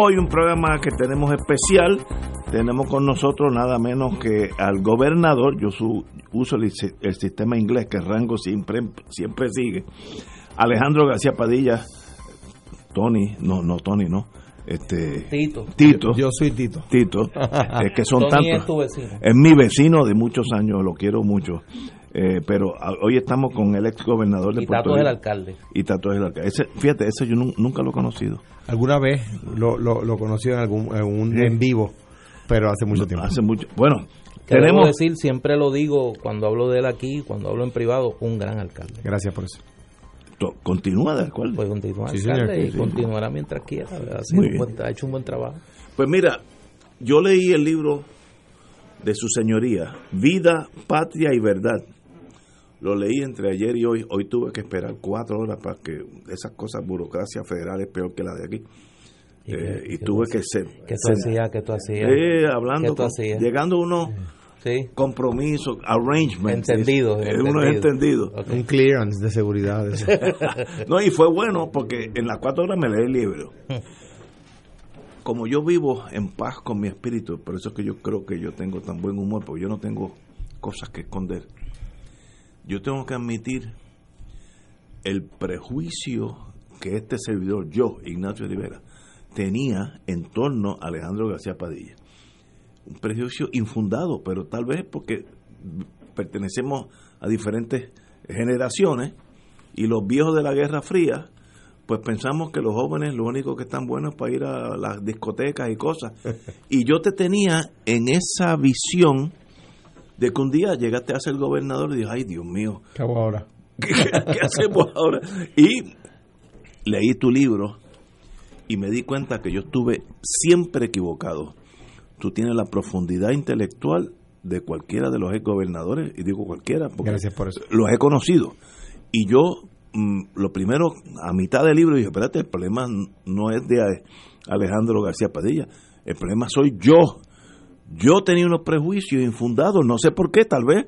Hoy un programa que tenemos especial. Tenemos con nosotros nada menos que al gobernador, yo su- uso el, si- el sistema inglés que el rango siempre, siempre sigue, Alejandro García Padilla, Tony, no, no Tony, no, este Tito. Tito, Yo soy Tito. Tito, es que son Tony tantos. es tu vecino. Es mi vecino de muchos años, lo quiero mucho. Eh, pero a- hoy estamos con el ex gobernador de Y Puerto Tato es el Rico. alcalde. Y Tato es el alcalde. Ese, fíjate, ese yo nun- nunca lo he conocido. Alguna vez lo, lo, lo conocí en algún en, un, en vivo, pero hace mucho tiempo. Hace mucho. Bueno, Que debo tenemos. decir, siempre lo digo cuando hablo de él aquí, cuando hablo en privado, un gran alcalde. Gracias por eso. Continúa de acuerdo. Pues continúa Sí, alcalde señor, y sí. continuará mientras quiera. Buen- ha hecho un buen trabajo. Pues mira, yo leí el libro de su señoría, Vida, Patria y Verdad. Lo leí entre ayer y hoy. Hoy tuve que esperar cuatro horas para que esas cosas, burocracia federal es peor que la de aquí. ¿Y Eh, y tuve que ser. ¿Qué tú hacías? ¿Qué tú hacías? Eh, hablando, ¿Qué tú con- hacías? llegando a unos Sí. compromisos, arrangements. Entendido, Eh, uno es entendido. Ok. Un clearance de seguridad. No, y fue bueno porque en las cuatro horas me leí el libro. Como yo vivo en paz con mi espíritu, por eso es que yo creo que yo tengo tan buen humor, porque yo no tengo cosas que esconder. Yo tengo que admitir el prejuicio que este servidor, yo, Ignacio Rivera, tenía en torno a Alejandro García Padilla. Un prejuicio infundado, pero tal vez porque pertenecemos a diferentes generaciones y los viejos de la Guerra Fría, pues pensamos que los jóvenes lo único que están buenos es para ir a las discotecas y cosas. Y yo te tenía en esa visión de que un día llegaste a ser gobernador y dije, ay Dios mío, ¿Qué hago ahora? ¿qué, qué hacemos ahora? Y leí tu libro y me di cuenta que yo estuve siempre equivocado. Tú tienes la profundidad intelectual de cualquiera de los ex gobernadores, y digo cualquiera, porque Gracias por eso. los he conocido. Y yo, mm, lo primero, a mitad del libro, dije, espérate, el problema no es de Alejandro García Padilla, el problema soy yo. Yo tenía unos prejuicios infundados, no sé por qué, tal vez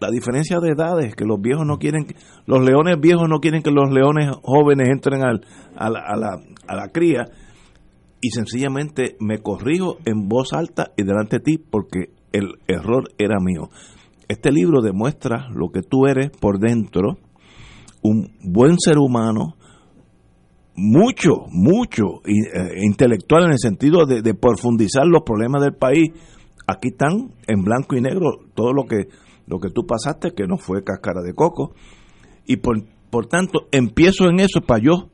la diferencia de edades, que los viejos no quieren, los leones viejos no quieren que los leones jóvenes entren al, a, la, a, la, a la cría, y sencillamente me corrijo en voz alta y delante de ti porque el error era mío. Este libro demuestra lo que tú eres por dentro, un buen ser humano, mucho, mucho eh, intelectual en el sentido de profundizar los problemas del país. Aquí están en blanco y negro todo lo que lo que tú pasaste, que no fue cáscara de coco. Y por, por tanto, empiezo en eso para yo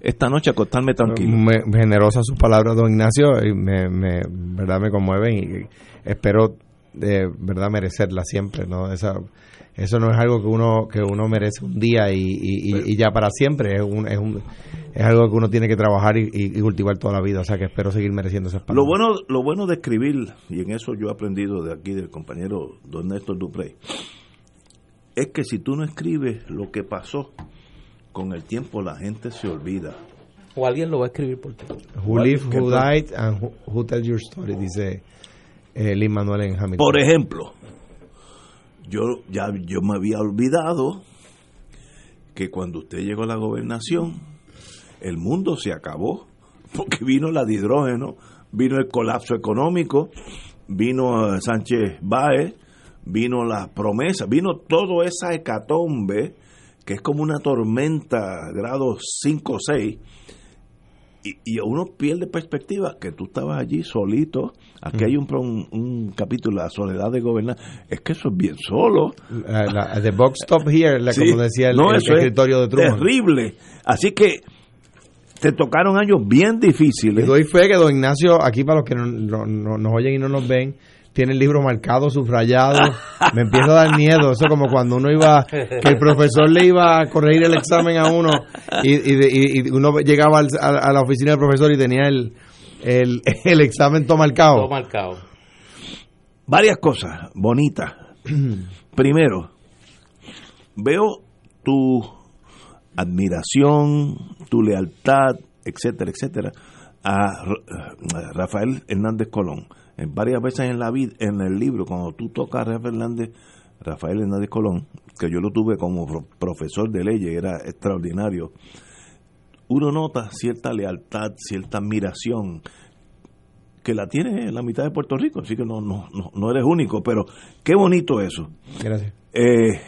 esta noche acostarme tranquilo. Me, generosa sus palabras, don Ignacio, y me, me, verdad me conmueven y espero de verdad merecerla siempre, ¿no? Esa, eso no es algo que uno que uno merece un día y, y, y- y ya para siempre, es, un, es, un, es algo que uno tiene que trabajar y, cultivar toda la vida, o sea que espero seguir mereciendo esas palabras. Lo bueno, lo bueno de escribir, y en eso yo he aprendido de aquí del compañero don Néstor Duprey, es que si tú no escribes lo que pasó, con el tiempo la gente se olvida. O alguien lo va a escribir por ti. Who live, ¿Qué who died, and who, who tell your story, dice eh, Lin Manuel en Hamilton. Por ejemplo, yo ya yo me había olvidado que cuando usted llegó a la gobernación, el mundo se acabó, porque vino la de hidrógeno, vino el colapso económico, vino eh, Sánchez Báez, vino la promesa, vino toda esa hecatombe que es como una tormenta grado 5 o 6 y, y uno pierde perspectiva que tú estabas allí solito aquí hay un, un, un capítulo la soledad de gobernar es que eso es bien solo La- la- the box stop here, la, Sí. como decía el, No, el es escritorio de Truman. terrible así que te tocaron años bien Le difíciles. doy fe que don Ignacio, aquí para los que no, no- no- nos oyen y no nos ven, tiene el libro marcado, subrayado. Me empieza a dar miedo. Eso como cuando uno iba, que el profesor le iba a corregir el examen a uno y, y y- y uno llegaba al- a, a la oficina del profesor y tenía el, el, el examen todo marcado. Todo marcado. Varias cosas bonitas. Primero, veo tu admiración, tu lealtad, etcétera, etcétera, a a Rafael Hernández Colón. En varias veces en la vida, en el libro, cuando tú tocas a Rafael Hernández, Rafael Hernández Colón, que yo lo tuve como pro- profesor de leyes, era extraordinario. Uno nota cierta lealtad, cierta admiración, que la tiene la mitad de Puerto Rico, así que no, no, no, no eres único, pero qué bonito eso. Gracias. Eh,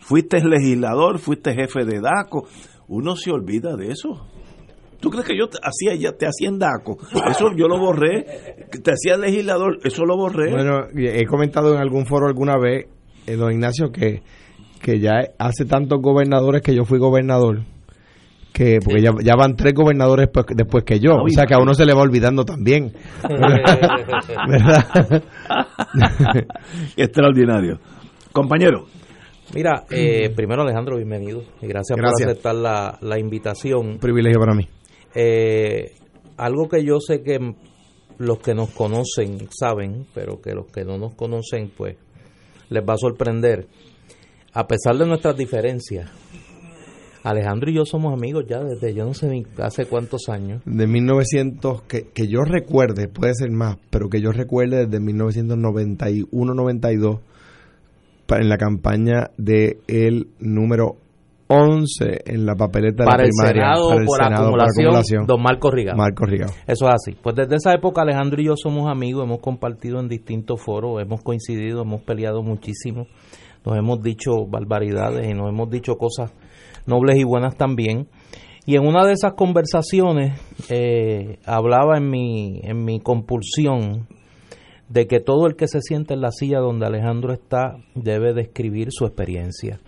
fuiste legislador, fuiste jefe de DACO, uno se olvida de eso. ¿Tú crees que yo te hacía ya te hacía en DACO? Eso yo lo borré. Te hacía legislador, eso lo borré. Bueno, he comentado en algún foro alguna vez, eh, don Ignacio, que, que ya hace tantos gobernadores que yo fui gobernador, que porque ya, ya van tres gobernadores pues- después que yo, o sea que a uno se le va olvidando también. ¿Verdad? Extraordinario. Compañero, Mira, eh, primero Alejandro, bienvenido y gracias, Gracias. por aceptar la, la invitación. Un privilegio para mí. Eh, algo que yo sé que los que nos conocen saben, pero que los que no nos conocen, pues les va a sorprender. A pesar de nuestras diferencias, Alejandro y yo somos amigos ya desde yo no sé ni hace cuántos años. De 1900, que, que yo recuerde, puede ser más, pero que yo recuerde desde 1991-92, pa- en la campaña de el número 11 en la papeleta de Para la el primaria. Senado, para el por, Senado, acumulación, don Marco Rigado. Marco Rigado. Eso es así. Pues desde esa época Alejandro y yo somos amigos, hemos compartido en distintos foros, hemos coincidido, hemos peleado muchísimo, nos hemos dicho barbaridades y nos hemos dicho cosas nobles y buenas también. Y en una de esas conversaciones eh, hablaba en mi, en mi compulsión de que todo el que se siente en la silla donde Alejandro está debe describir su experiencia.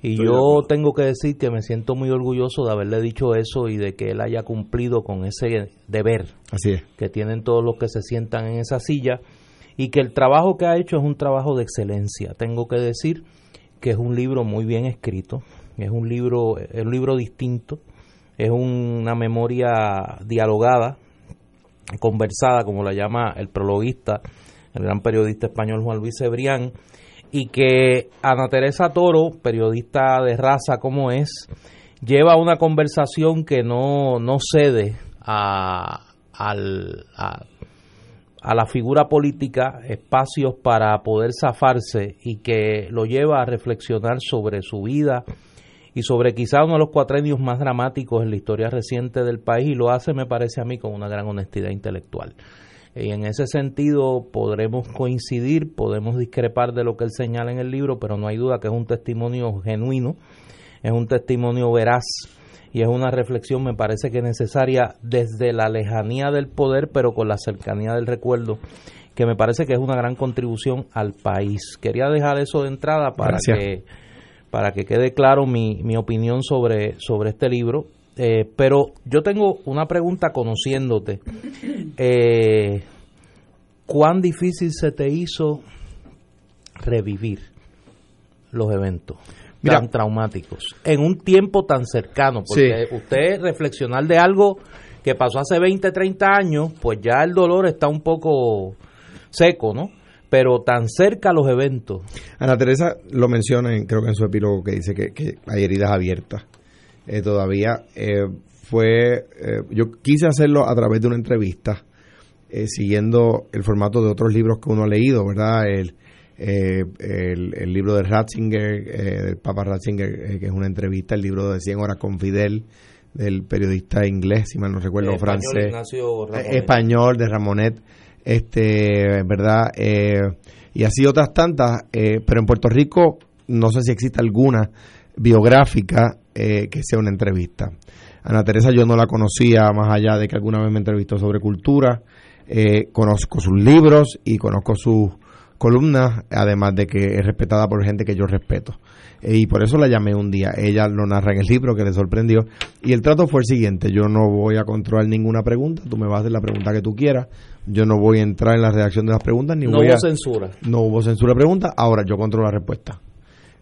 Y Estoy yo tengo que decir que me siento muy orgulloso de haberle dicho eso y de que él haya cumplido con ese deber Así es. que tienen todos los que se sientan en esa silla y que el trabajo que ha hecho es un trabajo de excelencia. Tengo que decir que es un libro muy bien escrito, es un libro, es un libro distinto, es una memoria dialogada, conversada, como la llama el prologuista, el gran periodista español Juan Luis Cebrián, y que Ana Teresa Toro, periodista de raza como es, lleva una conversación que no, no cede a, al- a, a la figura política espacios para poder zafarse y que lo lleva a reflexionar sobre su vida y sobre quizá uno de los cuatrenios más dramáticos en la historia reciente del país y lo hace, me parece a mí, con una gran honestidad intelectual. Y en ese sentido podremos coincidir, podemos discrepar de lo que él señala en el libro, pero no hay duda que es un testimonio genuino, es un testimonio veraz y es una reflexión, me parece que necesaria desde la lejanía del poder, pero con la cercanía del recuerdo, que me parece que es una gran contribución al país. Quería dejar eso de entrada para Gracias. que para que quede claro mi, mi opinión sobre, sobre este libro. Eh, pero yo tengo una pregunta conociéndote. Eh, ¿Cuán difícil se te hizo revivir los eventos Mira. tan traumáticos en un tiempo tan cercano? Porque usted reflexionar de algo que pasó hace 20, 30 años, pues ya el dolor está un poco seco, ¿no? Pero tan cerca los eventos. Ana Teresa lo menciona, en- creo que en su epílogo, que dice que, que hay heridas abiertas. Eh, todavía eh, fue. eh, yo quise hacerlo a través de una entrevista, eh, siguiendo el formato de otros libros que uno ha leído, ¿verdad? El, el, el libro de Ratzinger, eh, del Papa Ratzinger, eh, que es una entrevista, el libro de 100 horas con Fidel, del periodista inglés, si mal no recuerdo, francés español de Ramonet este verdad Eh, y así otras tantas eh, pero en Puerto Rico no sé si existe alguna biográfica eh, que sea una entrevista. Ana Teresa yo no la conocía más allá de que alguna vez me entrevistó sobre cultura. Eh, conozco sus libros y conozco sus columnas, además de que es respetada por gente que yo respeto. Eh, y por eso la llamé un día. Ella lo narra en el libro que le sorprendió. Y el trato fue el siguiente, yo no voy a controlar ninguna pregunta, tú me vas a hacer la pregunta que tú quieras, yo no voy a entrar en la redacción de las preguntas, ni no voy hubo a... censura. No hubo censura de preguntas, ahora yo controlo la respuesta.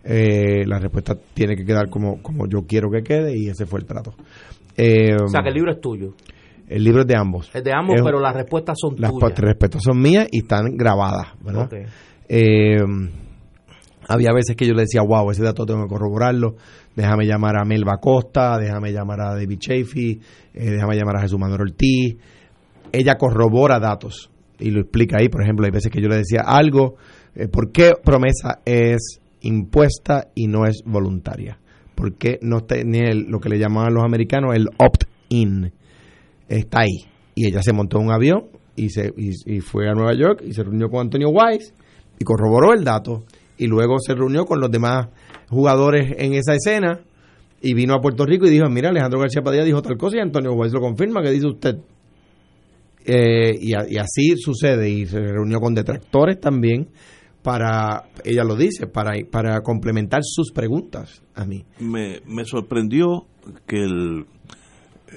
Eh, la respuesta tiene que quedar como, como yo quiero que quede y ese fue el trato. Eh, O sea, que el libro es tuyo. El libro es de ambos. Es de ambos, Es- pero las respuestas son Las tuyas. respuestas son mías y están grabadas, ¿verdad? Eh, había veces que yo le decía, wow, ese dato tengo que corroborarlo, déjame llamar a Melba Costa, déjame llamar a David Chafee, eh, déjame llamar a Jesús Manuel Ortiz. Ella corrobora datos y lo explica ahí, por ejemplo, hay veces que yo le decía algo, eh, ¿por qué promesa es impuesta y no es voluntaria? ¿Por qué no tiene lo que le llamaban los americanos el opt-in? Está ahí. Y ella se montó en un avión y, se, y, fue a Nueva York y se reunió con Antonio Weiss y corroboró el dato y luego se reunió con los demás jugadores en esa escena y vino a Puerto Rico y dijo, mira, Alejandro García Padilla dijo tal cosa y Antonio Weiss lo confirma, que dice usted? Eh, y así sucede y se reunió con detractores también para, ella lo dice, para, para complementar sus preguntas a mí. me, me sorprendió que el,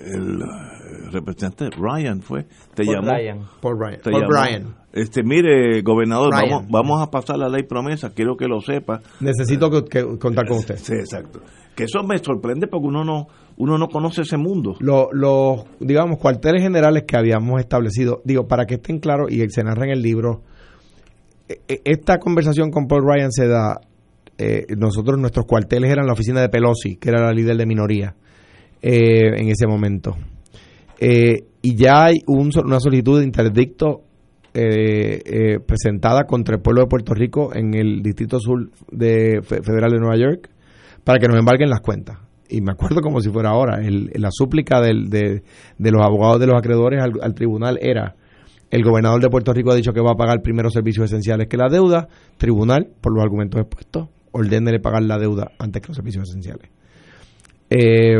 el eh, representante Ryan fue, te Por llamó. Ryan. Paul Ryan. te Paul llamó. Bryan. Este, mire, gobernador, Ryan. vamos, vamos a pasar la ley promesa, quiero que lo sepa. Necesito que, que contar con usted. Sí, exacto. Que eso me sorprende porque uno no, uno no conoce ese mundo. Lo- los, digamos, cuarteles generales que habíamos establecido, digo, para que estén claros y se narra en el libro, e- e- esta conversación con Paul Ryan se da, eh, nosotros, nuestros cuarteles eran la oficina de Pelosi, que era la líder de minoría eh, en ese momento. Eh, y ya hay un una solicitud de interdicto eh, eh, presentada contra el pueblo de Puerto Rico en el Distrito Sur de Fe- Federal de Nueva York para que nos embarguen las cuentas. Y me acuerdo como si fuera ahora, el- la súplica de, los abogados de los acreedores al, al tribunal era, el gobernador de Puerto Rico ha dicho que va a pagar primero servicios esenciales que la deuda, tribunal, por los argumentos expuestos, ordénele pagar la deuda antes que los servicios esenciales. Eh,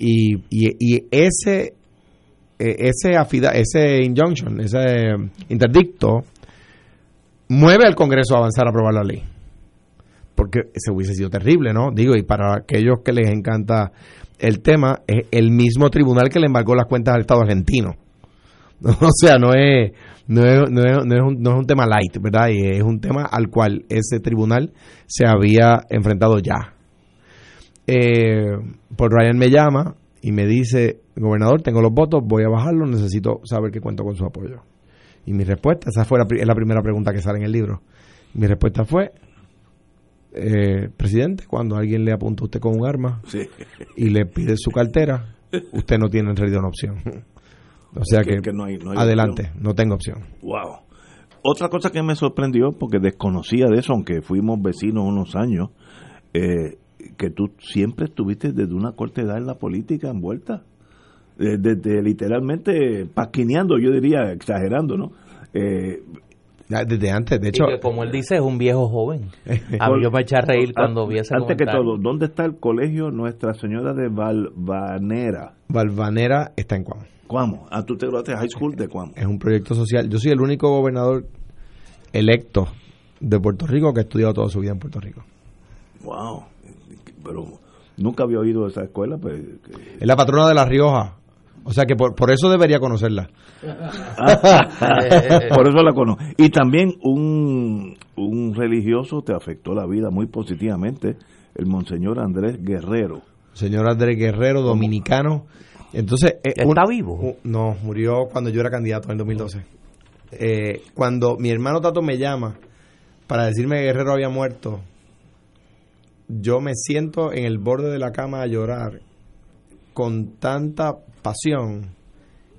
y, y, y ese eh, ese afida, ese injunction, ese interdicto mueve al Congreso a avanzar a aprobar la ley. Porque se hubiese sido terrible, ¿no? Digo, y para aquellos que les encanta el tema, es el mismo tribunal que le embargó las cuentas al Estado argentino. O sea, no es, no es, no es, no es un, no es un tema light, ¿verdad? Y es un tema al cual ese tribunal se había enfrentado ya. Eh, Paul Ryan me llama y me dice, gobernador, tengo los votos, voy a bajarlos, necesito saber que cuento con su apoyo. Y mi respuesta, esa fue la, es la primera pregunta que sale en el libro. Mi respuesta fue, eh, presidente, cuando alguien le apunta a usted con un arma Sí. y le pide su cartera, usted no tiene en realidad una opción. O sea Que- que, que no hay- no hay adelante, no tengo opción. Wow. Otra cosa que me sorprendió, porque desconocía de eso, aunque fuimos vecinos unos años, eh, que tú siempre estuviste desde una corta edad en la política envuelta. Eh, Desde literalmente paquineando, yo diría, exagerando, ¿no? Eh, Desde antes, de Y hecho, que, como él dice, es un viejo joven. A mí yo me eché a reír cuando vi ese Antes que todo, ¿dónde está el colegio Nuestra Señora de Valvanera? Valvanera está en Cuamo. Cuamo. Ah, tú te graduaste high school de Cuamo. Es un proyecto social. Yo soy el único gobernador electo de Puerto Rico que ha estudiado toda su vida en Puerto Rico. Wow. Pero nunca había oído de esa escuela. Pues, que- Es la patrona de La Rioja. O sea que por, por eso debería conocerla. Por eso la conozco. Y también un, un religioso te afectó la vida muy positivamente, el monseñor Andrés Guerrero. Señor Andrés Guerrero, dominicano. Entonces, eh, ¿Está vivo? un- no, murió cuando yo era candidato en el 2012. Eh, cuando mi hermano Tato me llama para decirme que Guerrero había muerto, yo me siento en el borde de la cama a llorar con tanta pasión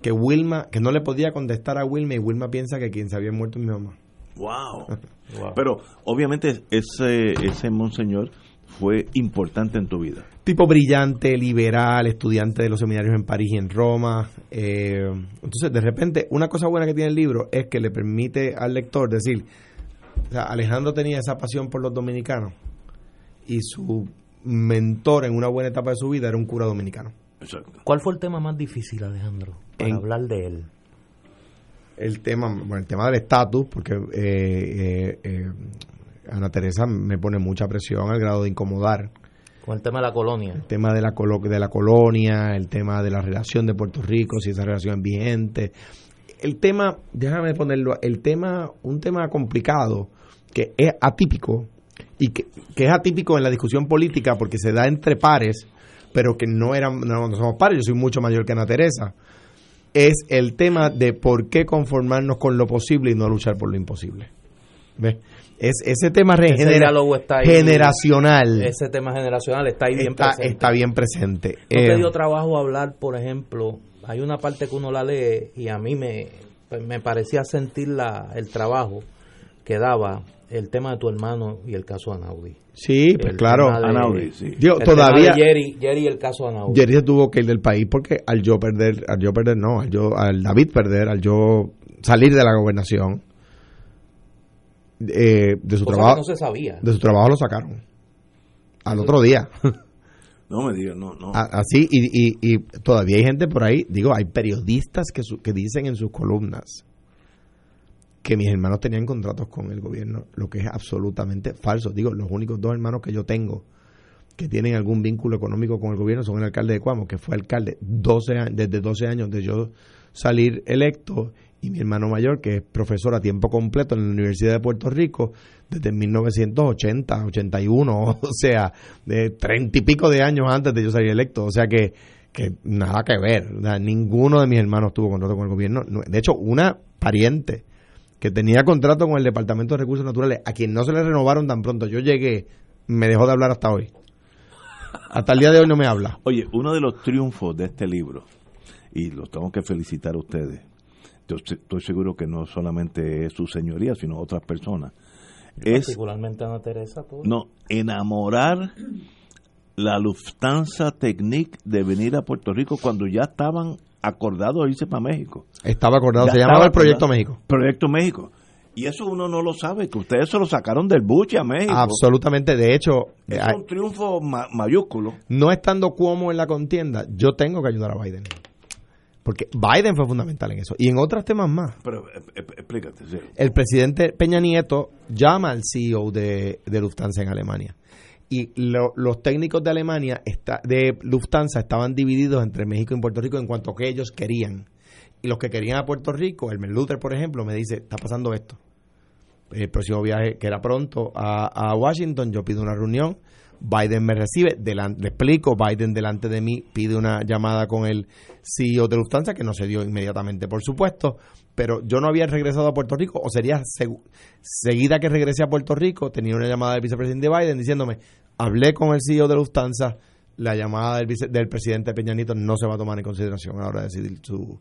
que Wilma, que no le podía contestar a Wilma y Wilma piensa que quien se había muerto es mi mamá. Wow. Wow. Pero obviamente ese, ese monseñor fue importante en tu vida. tipo brillante, liberal, estudiante de los seminarios en París y en Roma. eh, entonces, de repente, una cosa buena que tiene el libro es que le permite al lector decir, o sea, Alejandro tenía esa pasión por los dominicanos y su mentor en una buena etapa de su vida era un cura dominicano. Exacto. ¿Cuál fue el tema más difícil, Alejandro, para En- hablar de él? el tema, bueno, el tema del estatus, porque eh, eh, Ana Teresa me pone mucha presión al grado de incomodar. Con el tema de la colonia. El tema de la, de la colonia, el tema de la relación de Puerto Rico, si esa relación es vigente. El tema, déjame ponerlo, el tema, un tema complicado, que es atípico, y que, que es atípico en la discusión política porque se da entre pares, pero que no, eran, no somos pares, yo soy mucho mayor que Ana Teresa, es el tema de por qué conformarnos con lo posible y no luchar por lo imposible. ¿Ves? Es, ese tema generacional. Ese tema generacional está ahí bien está, presente. Está bien presente. ¿No te eh, dio trabajo hablar, por ejemplo? Hay una parte que uno la lee y a mí me, me parecía sentir la, el trabajo que daba el tema de tu hermano y el caso Anaudi. Sí, pues claro. Anaudi, sí. todavía. Jerry, Jerry el caso Anaudi. Jerry se tuvo que ir del país porque al yo perder, al yo perder, no, al yo, al David perder, al yo salir de la gobernación, eh, de su trabajo. no se sabía. De su trabajo lo sacaron. Al otro día. No me digas, no, no. Así, y, y, y, todavía hay gente por ahí, digo, hay periodistas que, que dicen en sus columnas que mis hermanos tenían contratos con el gobierno, lo que es absolutamente falso. Digo, los únicos dos hermanos que yo tengo que tienen algún vínculo económico con el gobierno son el alcalde de Cuamo, que fue alcalde 12 desde 12 años de yo salir electo, y mi hermano mayor, que es profesor a tiempo completo en la Universidad de Puerto Rico desde 1980, 81, o sea, de treinta y pico de años antes de yo salir electo. O sea que, que nada que ver. ninguno de mis hermanos tuvo contrato con el gobierno. De hecho, una pariente que tenía contrato con el Departamento de Recursos Naturales, a quien no se le renovaron tan pronto yo llegué, me dejó de hablar hasta hoy. Hasta el día de hoy no me habla. Oye, uno de los triunfos de este libro, y los tengo que felicitar a ustedes, yo estoy seguro que no solamente es su señoría, sino otras personas, es... Particularmente Ana Teresa. No, enamorar la Lufthansa Technique de venir a Puerto Rico cuando ya estaban acordado irse para México. Estaba acordado, se llamaba el Proyecto México. Proyecto México. Y eso uno no lo sabe, que ustedes se lo sacaron del buche a México. Absolutamente, de hecho... Es un triunfo mayúsculo. No estando como en la contienda, yo tengo que ayudar a Biden. Porque Biden fue fundamental en eso. Y en otros temas más. Pero eh, eh, explícate. El presidente Peña Nieto llama al CEO de, de Lufthansa en Alemania y los técnicos de Alemania, está, de Lufthansa, estaban divididos entre México y Puerto Rico en cuanto a que ellos querían. Y los que querían a Puerto Rico, el Luther, por ejemplo, me dice, está pasando esto. El próximo viaje, que era pronto, a, Washington, yo pido una reunión, Biden me recibe, delante, le explico, Biden delante de mí pide una llamada con el CEO de Lufthansa, que no se dio inmediatamente, por supuesto, pero yo no había regresado a Puerto Rico, o sería seguida que regresé a Puerto Rico, tenía una llamada del vicepresidente Biden diciéndome, hablé con el CEO de Lufthansa, la llamada del, del presidente Peñanito no se va a tomar en consideración a la hora de decidir su,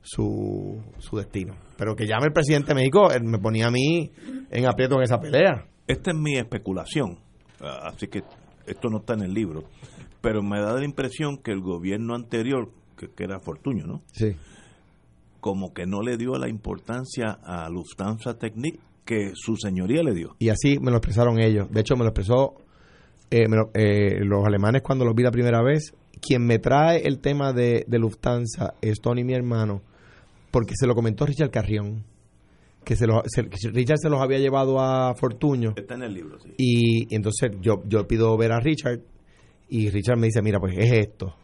su, su destino. Pero que llame el presidente de México, me ponía a mí en aprieto en esa pelea. Esta es mi especulación, así que esto no está en el libro, pero me da la impresión que el gobierno anterior, que, que era Fortuño, ¿no? Sí. Como que no le dio la importancia a Lufthansa Technique que su señoría le dio. Y así me lo expresaron ellos. De hecho, me lo expresó eh, eh, los alemanes cuando los vi la primera vez, quien me trae el tema de, Lufthansa es Tony, mi hermano, porque se lo comentó Richard Carrión, que se, Richard se los había llevado a Fortuño. Está en el libro, sí. Y, entonces yo, yo pido ver a Richard y Richard me dice, mira, pues es esto.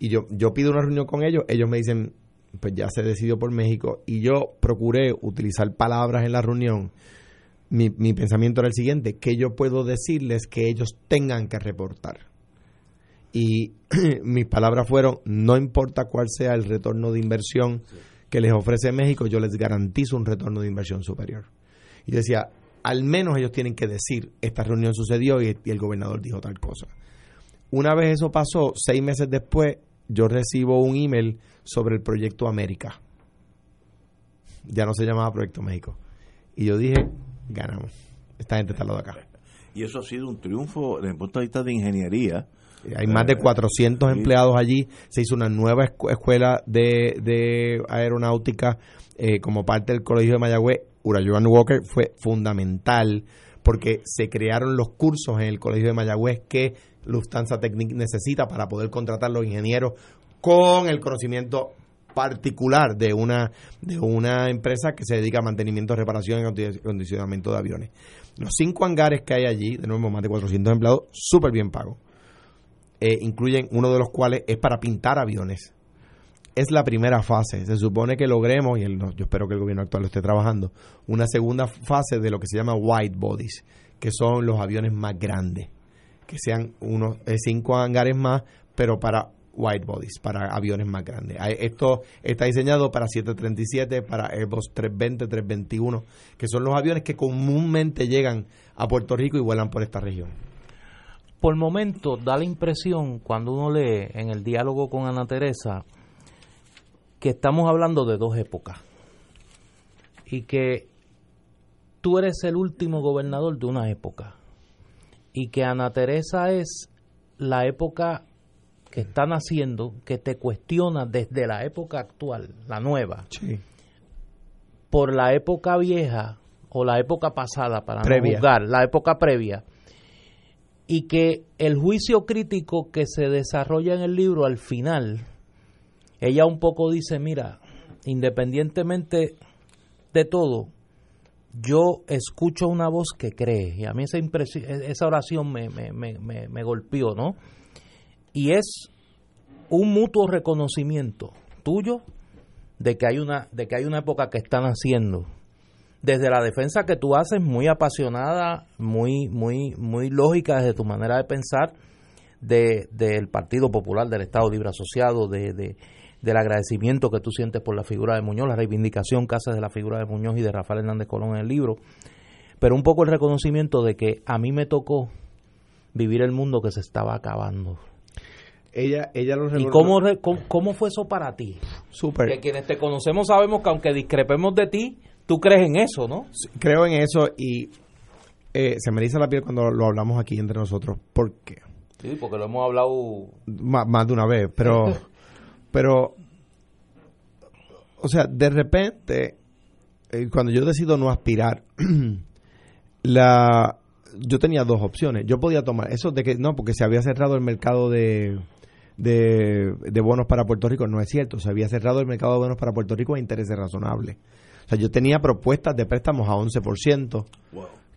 Y yo, yo pido una reunión con ellos, ellos me dicen, pues ya se decidió por México, y yo procuré utilizar palabras en la reunión mi, mi pensamiento era el siguiente, que yo puedo decirles que ellos tengan que reportar. Y mis palabras fueron, no importa cuál sea el retorno de inversión que les ofrece México, yo les garantizo un retorno de inversión superior. Y decía, al menos ellos tienen que decir, esta reunión sucedió y, y el gobernador dijo tal cosa. Una vez eso pasó, seis meses después, yo recibo un email sobre el proyecto América. Ya no se llamaba Proyecto México. Y yo dije, ganamos. Esta gente está lo de acá. Y eso ha sido un triunfo desde el punto de vista de ingeniería. Hay más de 400 eh, empleados allí. Se hizo una nueva escuela de, aeronáutica eh, como parte del Colegio de Mayagüez. Urayoan Walker fue fundamental porque se crearon los cursos en el Colegio de Mayagüez que Lufthansa Technic necesita para poder contratar los ingenieros con el conocimiento particular de una, de una empresa que se dedica a mantenimiento, reparación y acondicionamiento de aviones. Los cinco hangares que hay allí, de nuevo más de 400 empleados, súper bien pagos. Eh, incluyen uno de los cuales es para pintar aviones. Es la primera fase. Se supone que logremos, y yo espero que el gobierno actual lo esté trabajando, una segunda fase de lo que se llama white bodies, que son los aviones más grandes. Que sean unos eh, cinco hangares más, pero para white bodies, para aviones más grandes. Esto está diseñado para 737, para Airbus 320, 321, que son los aviones que comúnmente llegan a Puerto Rico y vuelan por esta región. Por momento da la impresión, cuando uno lee en el diálogo con Ana Teresa, que estamos hablando de dos épocas y que tú eres el último gobernador de una época y que Ana Teresa es la época que están haciendo que te cuestiona desde la época actual, la nueva, por la época vieja o la época pasada, para no juzgar, la época previa, y que el juicio crítico que se desarrolla en el libro al final, ella un poco dice, mira, independientemente de todo, yo escucho una voz que cree, y a mí esa, esa oración me, me, me, me golpeó, ¿no? Y es un mutuo reconocimiento tuyo de que hay una de que hay una época que están haciendo. Desde la defensa que tú haces muy apasionada muy muy muy lógica desde tu manera de pensar de, del Partido Popular del Estado Libre Asociado de, de, del agradecimiento que tú sientes por la figura de Muñoz la reivindicación que haces de la figura de Muñoz y de Rafael Hernández Colón en el libro. Pero un poco el reconocimiento de que a mí me tocó vivir el mundo que se estaba acabando ella, ella ¿Y cómo, cómo, fue eso para ti? Súper. Que quienes te conocemos sabemos que aunque discrepemos de ti, tú crees en eso, ¿no? Creo en eso y eh, se me dice la piel cuando lo hablamos aquí entre nosotros. ¿Por qué? Sí, porque lo hemos hablado... más de una vez, pero... pero o sea, de repente, eh, cuando yo decido no aspirar, la yo tenía dos opciones. Yo podía tomar eso de que no, porque se había cerrado el mercado de de, bonos para Puerto Rico. No es cierto, se había cerrado el mercado de bonos para Puerto Rico a intereses razonables. O sea, yo tenía propuestas de préstamos a 11%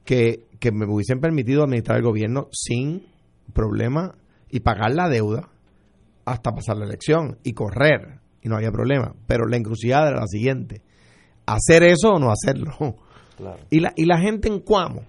que, que me hubiesen permitido administrar el gobierno sin problema y pagar la deuda hasta pasar la elección y correr y no había problema. Pero la encrucijada era la siguiente, hacer eso o no hacerlo. Y, la, y la gente en Cuamo,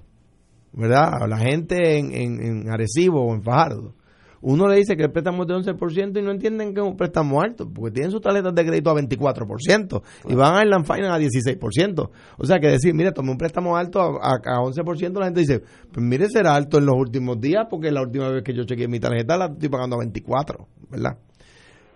¿verdad? La gente en, en, en Arecibo o en Fajardo, uno le dice que el préstamo es de 11% y no entienden que es un préstamo alto, porque tienen sus tarjetas de crédito a 24% y van a Land Finance a 16%. O sea, que decir, mire, tomé un préstamo alto a, a, 11%, la gente dice, pues mire, será alto en los últimos días, porque la última vez que yo chequeé mi tarjeta la estoy pagando a 24, ¿verdad?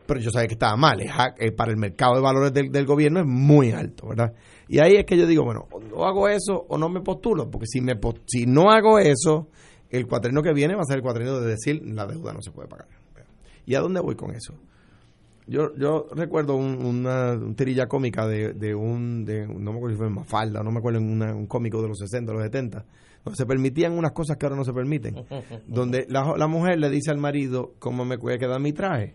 Pero yo sabía que estaba mal, es, para el mercado de valores del, del gobierno es muy alto, ¿verdad? Y ahí es que yo digo, bueno, o hago eso o no me postulo, porque si, me, si no hago eso el cuatrino que viene va a ser el cuatrino de decir la deuda no se puede pagar. ¿Y a dónde voy con eso? Yo, yo recuerdo una tirilla cómica de, de, un, de, no me acuerdo si fue Mafalda, no me acuerdo, en un cómico de los 60, los 70, donde se permitían unas cosas que ahora no se permiten. donde la, la mujer le dice al marido cómo me puede quedar mi traje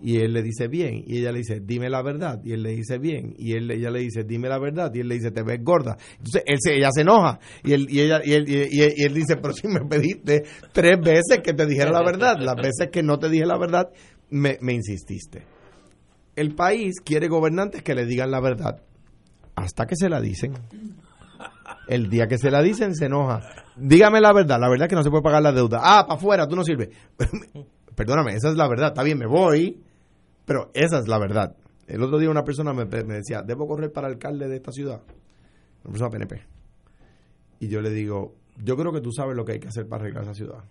y él le dice bien y ella le dice dime la verdad y él le dice bien y él ella le dice dime la verdad y él le dice te ves gorda entonces él se, ella se enoja. Y él y ella y él, y, él dice pero si me pediste tres veces que te dijera la verdad las veces que no te dije la verdad me, me insististe el país quiere gobernantes que le digan la verdad hasta que se la dicen. El día que se la dicen se enoja. Dígame la verdad la verdad es que no se puede pagar la deuda. Ah para afuera tú no sirves perdóname esa es la verdad. Está bien me voy pero esa es la verdad. El otro día una persona me, decía, ¿debo correr para alcalde de esta ciudad? Una persona PNP. Y yo le digo, yo creo que tú sabes lo que hay que hacer para arreglar esa ciudad.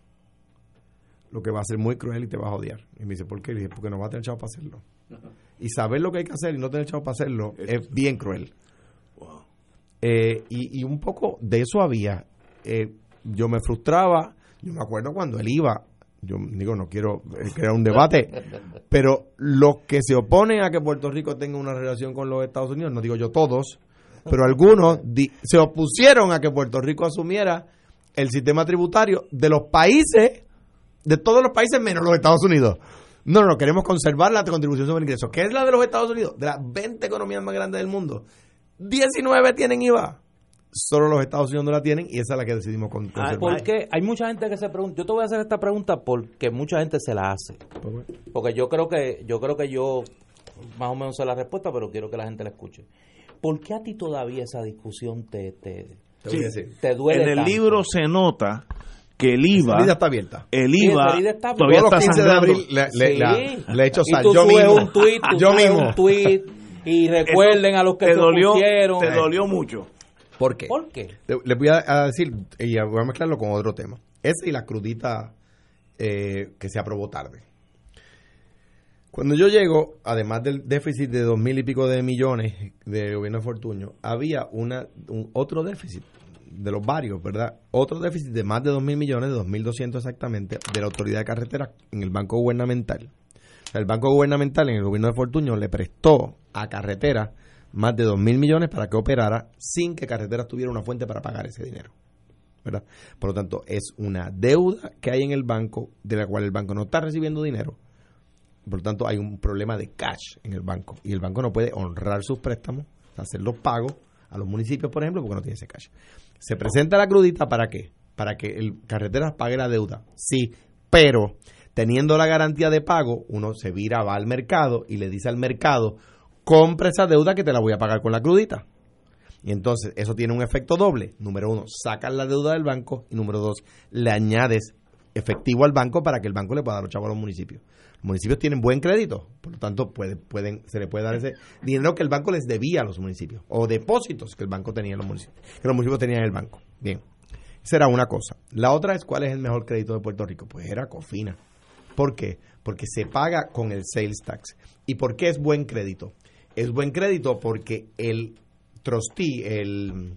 Lo que va a ser muy cruel y te va a odiar. Y me dice, ¿por qué? Y dije, porque no va a tener chavo para hacerlo. Y saber lo que hay que hacer y no tener chavo para hacerlo es bien cruel. Eh, y, un poco de eso había. Eh, yo me frustraba. Yo me acuerdo cuando él iba yo digo, no quiero eh, crear un debate, pero los que se oponen a que Puerto Rico tenga una relación con los Estados Unidos, no digo yo todos, pero algunos se opusieron a que Puerto Rico asumiera el sistema tributario de los países, de todos los países menos los Estados Unidos. No, no, queremos conservar la contribución sobre ingresos. ¿Qué es la de los Estados Unidos? De las 20 economías más grandes del mundo, 19 tienen IVA. Solo los Estados Unidos no la tienen y esa es la que decidimos con- Ah, porque hay mucha gente que se pregunta, yo te voy a hacer esta pregunta porque mucha gente se la hace. Porque yo creo que yo creo que yo más o menos sé la respuesta, pero quiero que la gente la escuche. ¿Por qué a ti todavía esa discusión te te, Te duele en el tanto? libro se nota que el La IVA, herida está abierta. el Sí, IVA herida está- todavía está 15 de abril le, le- Sí. la- le he hecho y sal. tú Yo subes mismo. un tweet, tú yo subes mismo. un tweet y recuerden Eso a los que te se dolió, opusieron. te dolió mucho. ¿Por qué? ¿Por qué? Le- Les voy a, decir, y voy a mezclarlo con otro tema. Ese y la crudita eh, que se aprobó tarde. Cuando yo llego, además del déficit de dos mil y pico de millones de gobierno de Fortuño, había una, un, otro déficit de los varios, ¿verdad? Otro déficit de más de dos mil millones, de dos mil doscientos exactamente, de la autoridad de carretera en el banco gubernamental. El banco gubernamental en el gobierno de Fortuño le prestó a carretera más de dos mil millones para que operara sin que carreteras tuviera una fuente para pagar ese dinero. ¿verdad? Por lo tanto, es una deuda que hay en el banco de la cual el banco no está recibiendo dinero. Por lo tanto, hay un problema de cash en el banco y el banco no puede honrar sus préstamos, hacer los pagos a los municipios, por ejemplo, porque no tiene ese cash. Se presenta la crudita para qué? Para que el carreteras pague la deuda. Sí, pero teniendo la garantía de pago, uno se vira, va al mercado y le dice al mercado, compra esa deuda que te la voy a pagar con la crudita. Y entonces eso tiene un efecto doble. Número uno, sacas la deuda del banco y número dos, le añades efectivo al banco para que el banco le pueda dar los chavos a los municipios. Los municipios tienen buen crédito, por lo tanto puede, pueden, se le puede dar ese dinero que el banco les debía a los municipios o depósitos que el banco tenía en los municipios, que los municipios tenían en el banco. Bien, esa era una cosa. La otra es cuál es el mejor crédito de Puerto Rico. Pues era Cofina. ¿Por qué? Porque se paga con el sales tax. ¿Y por qué es buen crédito? Es buen crédito porque el trustee, el,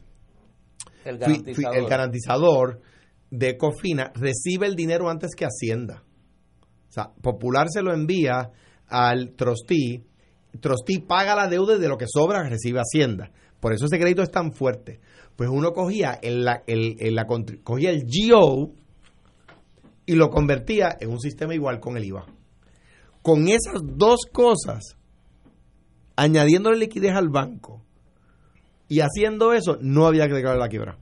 El garantizador. el garantizador de Cofina recibe el dinero antes que Hacienda. O sea, Popular se lo envía al trustee, trustee paga la deuda y de lo que sobra recibe Hacienda. Por eso ese crédito es tan fuerte. Pues uno cogía el, el- el- la cogía el GO y lo convertía en un sistema igual con el IVA. Con esas dos cosas, añadiéndole liquidez al banco y haciendo eso, no había que declarar la quiebra.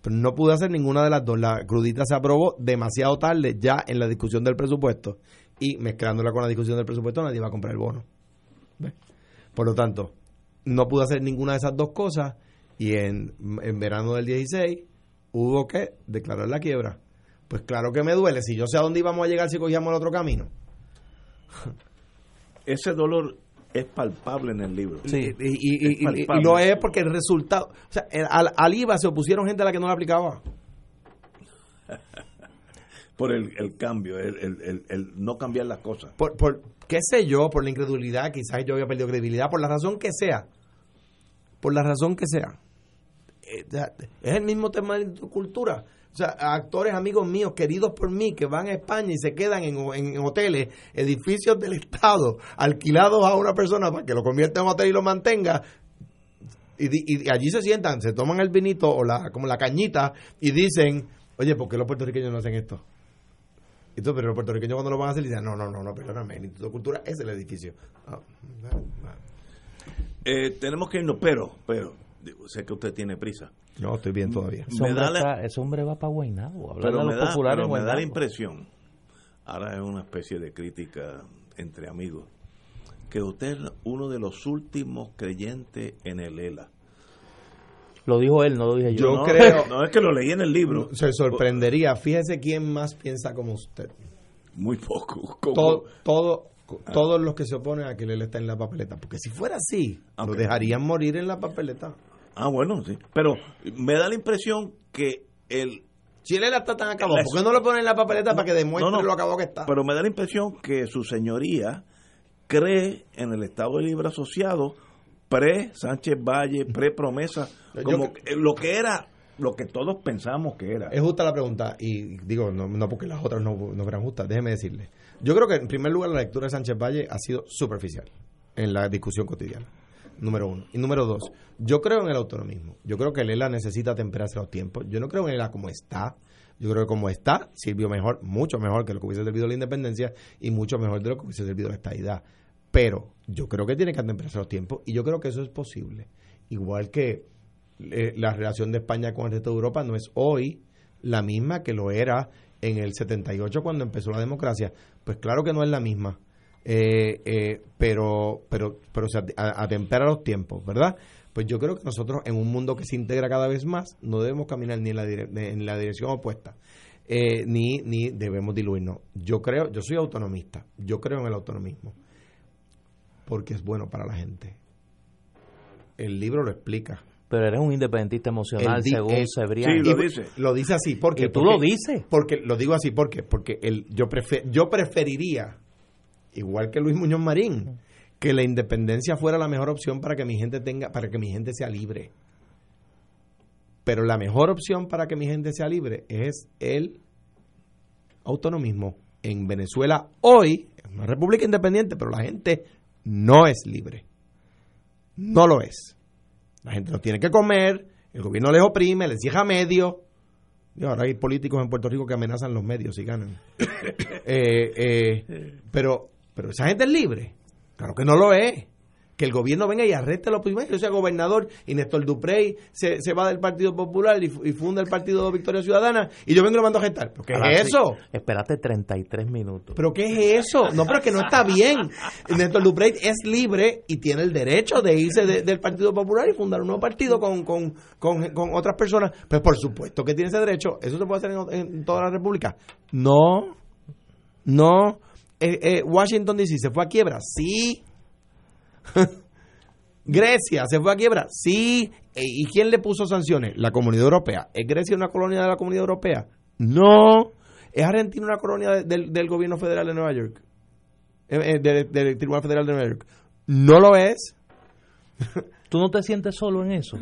Pero no pude hacer ninguna de las dos. La crudita se aprobó demasiado tarde ya en la discusión del presupuesto. Y mezclándola con la discusión del presupuesto, nadie va a comprar el bono. Por lo tanto, no pude hacer ninguna de esas dos cosas. Y en, en verano del 16 hubo que declarar la quiebra. Pues claro que me duele. Si yo sé a dónde íbamos a llegar si cogíamos el otro camino. Ese dolor es palpable en el libro. Sí. Y, y- y- y- lo es porque el resultado. O sea, el- al, al IVA se opusieron gente a la que no la aplicaba. Por el, el cambio, el, el- el- el no cambiar las cosas. por, por qué sé yo, por la incredulidad, quizás yo había perdido credibilidad, por la razón que sea, por la razón que sea. Eh, Es el mismo tema de tu cultura. O sea, actores amigos míos, queridos por mí, que van a España y se quedan en, en hoteles, edificios del Estado, alquilados a una persona para que lo convierta en hotel y lo mantenga. Y, allí se sientan, se toman el vinito o la como la cañita y dicen, oye, ¿por qué los puertorriqueños no hacen esto? Tú, pero los puertorriqueños cuando lo van a hacer dicen, no, no, no, perdóname, el Instituto de Cultura es el edificio. Ah. Eh, tenemos que irnos, pero, pero, sé que usted tiene prisa. No, estoy bien todavía. Ese hombre, da la- está- ese hombre va para Guaynabo. Hablar Pero de me, los da, populares pero me da la impresión, ahora es una especie de crítica entre amigos, que usted es uno de los últimos creyentes en el ELA. Lo dijo él, no lo dije yo. Yo no, creo- No es que lo leí en el libro. Se sorprendería. Fíjese quién más piensa como usted. Muy poco. como- Todo, todo, todos los que se oponen a que él está en la papeleta. Porque si fuera así, lo dejarían morir en la papeleta. Ah, bueno, sí. Pero me da la impresión que el... Si él está tan acabado, ¿por qué no lo ponen en la papeleta para que demuestre No, no, lo acabado que está? Pero me da la impresión que su señoría cree en el Estado de Libre Asociado pre Sánchez Valle, pre promesa, Yo- como que- lo que era, lo que todos pensamos que era. Es justa la pregunta, y digo, no, no porque las otras no, no fueran justas, déjeme decirle. Yo creo que, en primer lugar, la lectura de Sánchez Valle ha sido superficial en la discusión cotidiana. Número uno. Y número dos, yo creo en el autonomismo. Yo creo que el ELA necesita temperarse los tiempos. Yo no creo en el ELA como está. Yo creo que como está, sirvió mejor, mucho mejor que lo que hubiese servido la independencia y mucho mejor de lo que hubiese servido la estadidad. Pero yo creo que tiene que atemperarse los tiempos y yo creo que eso es posible. Igual que eh, la relación de España con el resto de Europa no es hoy la misma que lo era en el 78 cuando empezó la democracia. Pues claro que no es la misma. Eh, eh, pero pero pero se atempera los tiempos, ¿verdad? Pues yo creo que nosotros en un mundo que se integra cada vez más no debemos caminar ni en la, en la dirección opuesta. Eh, ni, ni debemos diluirnos. Yo creo, yo soy autonomista, yo creo en el autonomismo, porque es bueno para la gente. El libro lo explica. Pero eres un independentista emocional, según Cebrián. Sí, lo dice. Lo dice así, porque... ¿Y tú lo dices? Porque, lo digo así, porque Porque el, yo, prefer, yo preferiría igual que Luis Muñoz Marín, que la independencia fuera la mejor opción para que mi gente tenga, para que mi gente sea libre. Pero la mejor opción para que mi gente sea libre es el autonomismo. En Venezuela hoy es una república independiente, pero la gente no es libre. No lo es. La gente no tiene que comer, el gobierno les oprime, les cierra medios. Y ahora hay políticos en Puerto Rico que amenazan los medios y ganan. Eh, eh, pero pero esa gente es libre. Claro que no lo es. Que el gobierno venga y arreste a los primeros. Yo sea gobernador y Néstor Duprey se, se va del Partido Popular y, funda el Partido Victoria Ciudadana y yo vengo y lo mando a gestar. ¿Pero qué es eso? Espérate 33 minutos. ¿Pero qué es eso? No, pero que no está bien. Néstor Duprey es libre y tiene el derecho de irse del Partido Popular y fundar un nuevo partido con, con, con, otras personas. Pues por supuesto que tiene ese derecho. ¿Eso se puede hacer en, en toda la República? No. No. Eh, eh, Washington DC se fue a quiebra, sí. Grecia se fue a quiebra, sí. Eh, ¿Y quién le puso sanciones? La Comunidad Europea. ¿Es Grecia una colonia de la Comunidad Europea? No. ¿Es Argentina una colonia del, gobierno federal de Nueva York? del, Tribunal Federal de Nueva York. No lo es. ¿Tú no te sientes solo en eso?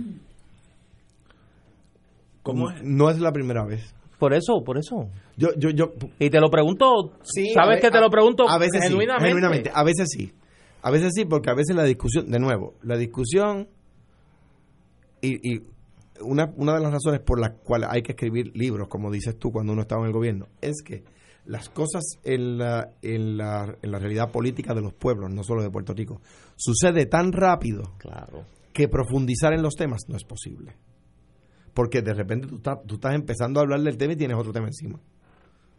¿Cómo es? No es la primera vez. Por eso, por eso. Yo, yo, yo. Y te lo pregunto. ¿Sabes que te lo pregunto a veces genuinamente? A veces sí. A veces sí, porque a veces la discusión, de nuevo, la discusión y, y una, una de las razones por las cuales hay que escribir libros, como dices tú cuando uno estaba en el gobierno, es que las cosas en la, en la, en la realidad política de los pueblos, no solo de Puerto Rico, sucede tan rápido claro. que profundizar en los temas no es posible porque de repente tú estás, tú estás empezando a hablar del tema y tienes otro tema encima.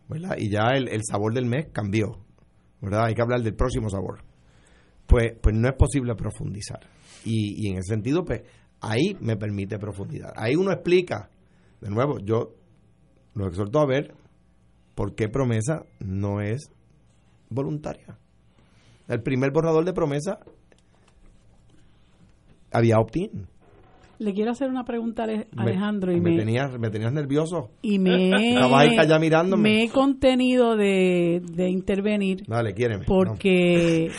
¿Verdad? Y ya el, sabor del mes cambió. ¿verdad? Hay que hablar del próximo sabor. Pues, pues no es posible profundizar. Y, en ese sentido, pues ahí me permite profundizar. Ahí uno explica, de nuevo, yo lo exhorto a ver por qué promesa no es voluntaria. El primer borrador de promesa había opt-in. Le quiero hacer una pregunta a Alejandro. y me, tenías, me tenías nervioso. Y me, allá mirándome. me he contenido de, de intervenir. Dale, quiéreme. Porque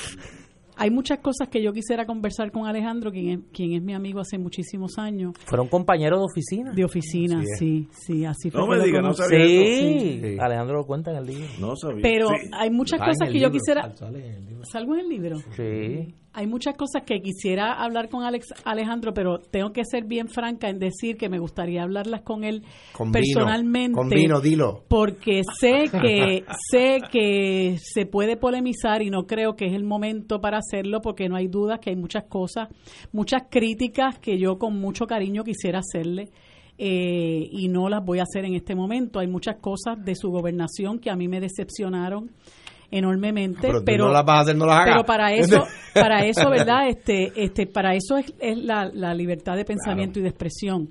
hay muchas cosas que yo quisiera conversar con Alejandro, quien es, quien es mi amigo hace muchísimos años. ¿Fueron compañeros de oficina? De oficina, sí, sí, así fue. No me digas, no sabía sí. Alejandro lo cuenta en el libro. No sabía. Pero hay muchas cosas que yo quisiera... ¿Salgo en el libro? Sí. Hay muchas cosas que quisiera hablar con Alex, Alejandro, pero tengo que ser bien franca en decir que me gustaría hablarlas con él personalmente. con vino, dilo. Porque sé que sé que se puede polemizar y no creo que es el momento para hacerlo porque no hay dudas que hay muchas cosas, muchas críticas que yo con mucho cariño quisiera hacerle. Eh, y no las voy a hacer en este momento. Hay muchas cosas de su gobernación que a mí me decepcionaron enormemente pero, no las vas a hacer, no las pero para eso para eso verdad este este para eso es, la, la, libertad de pensamiento y de expresión.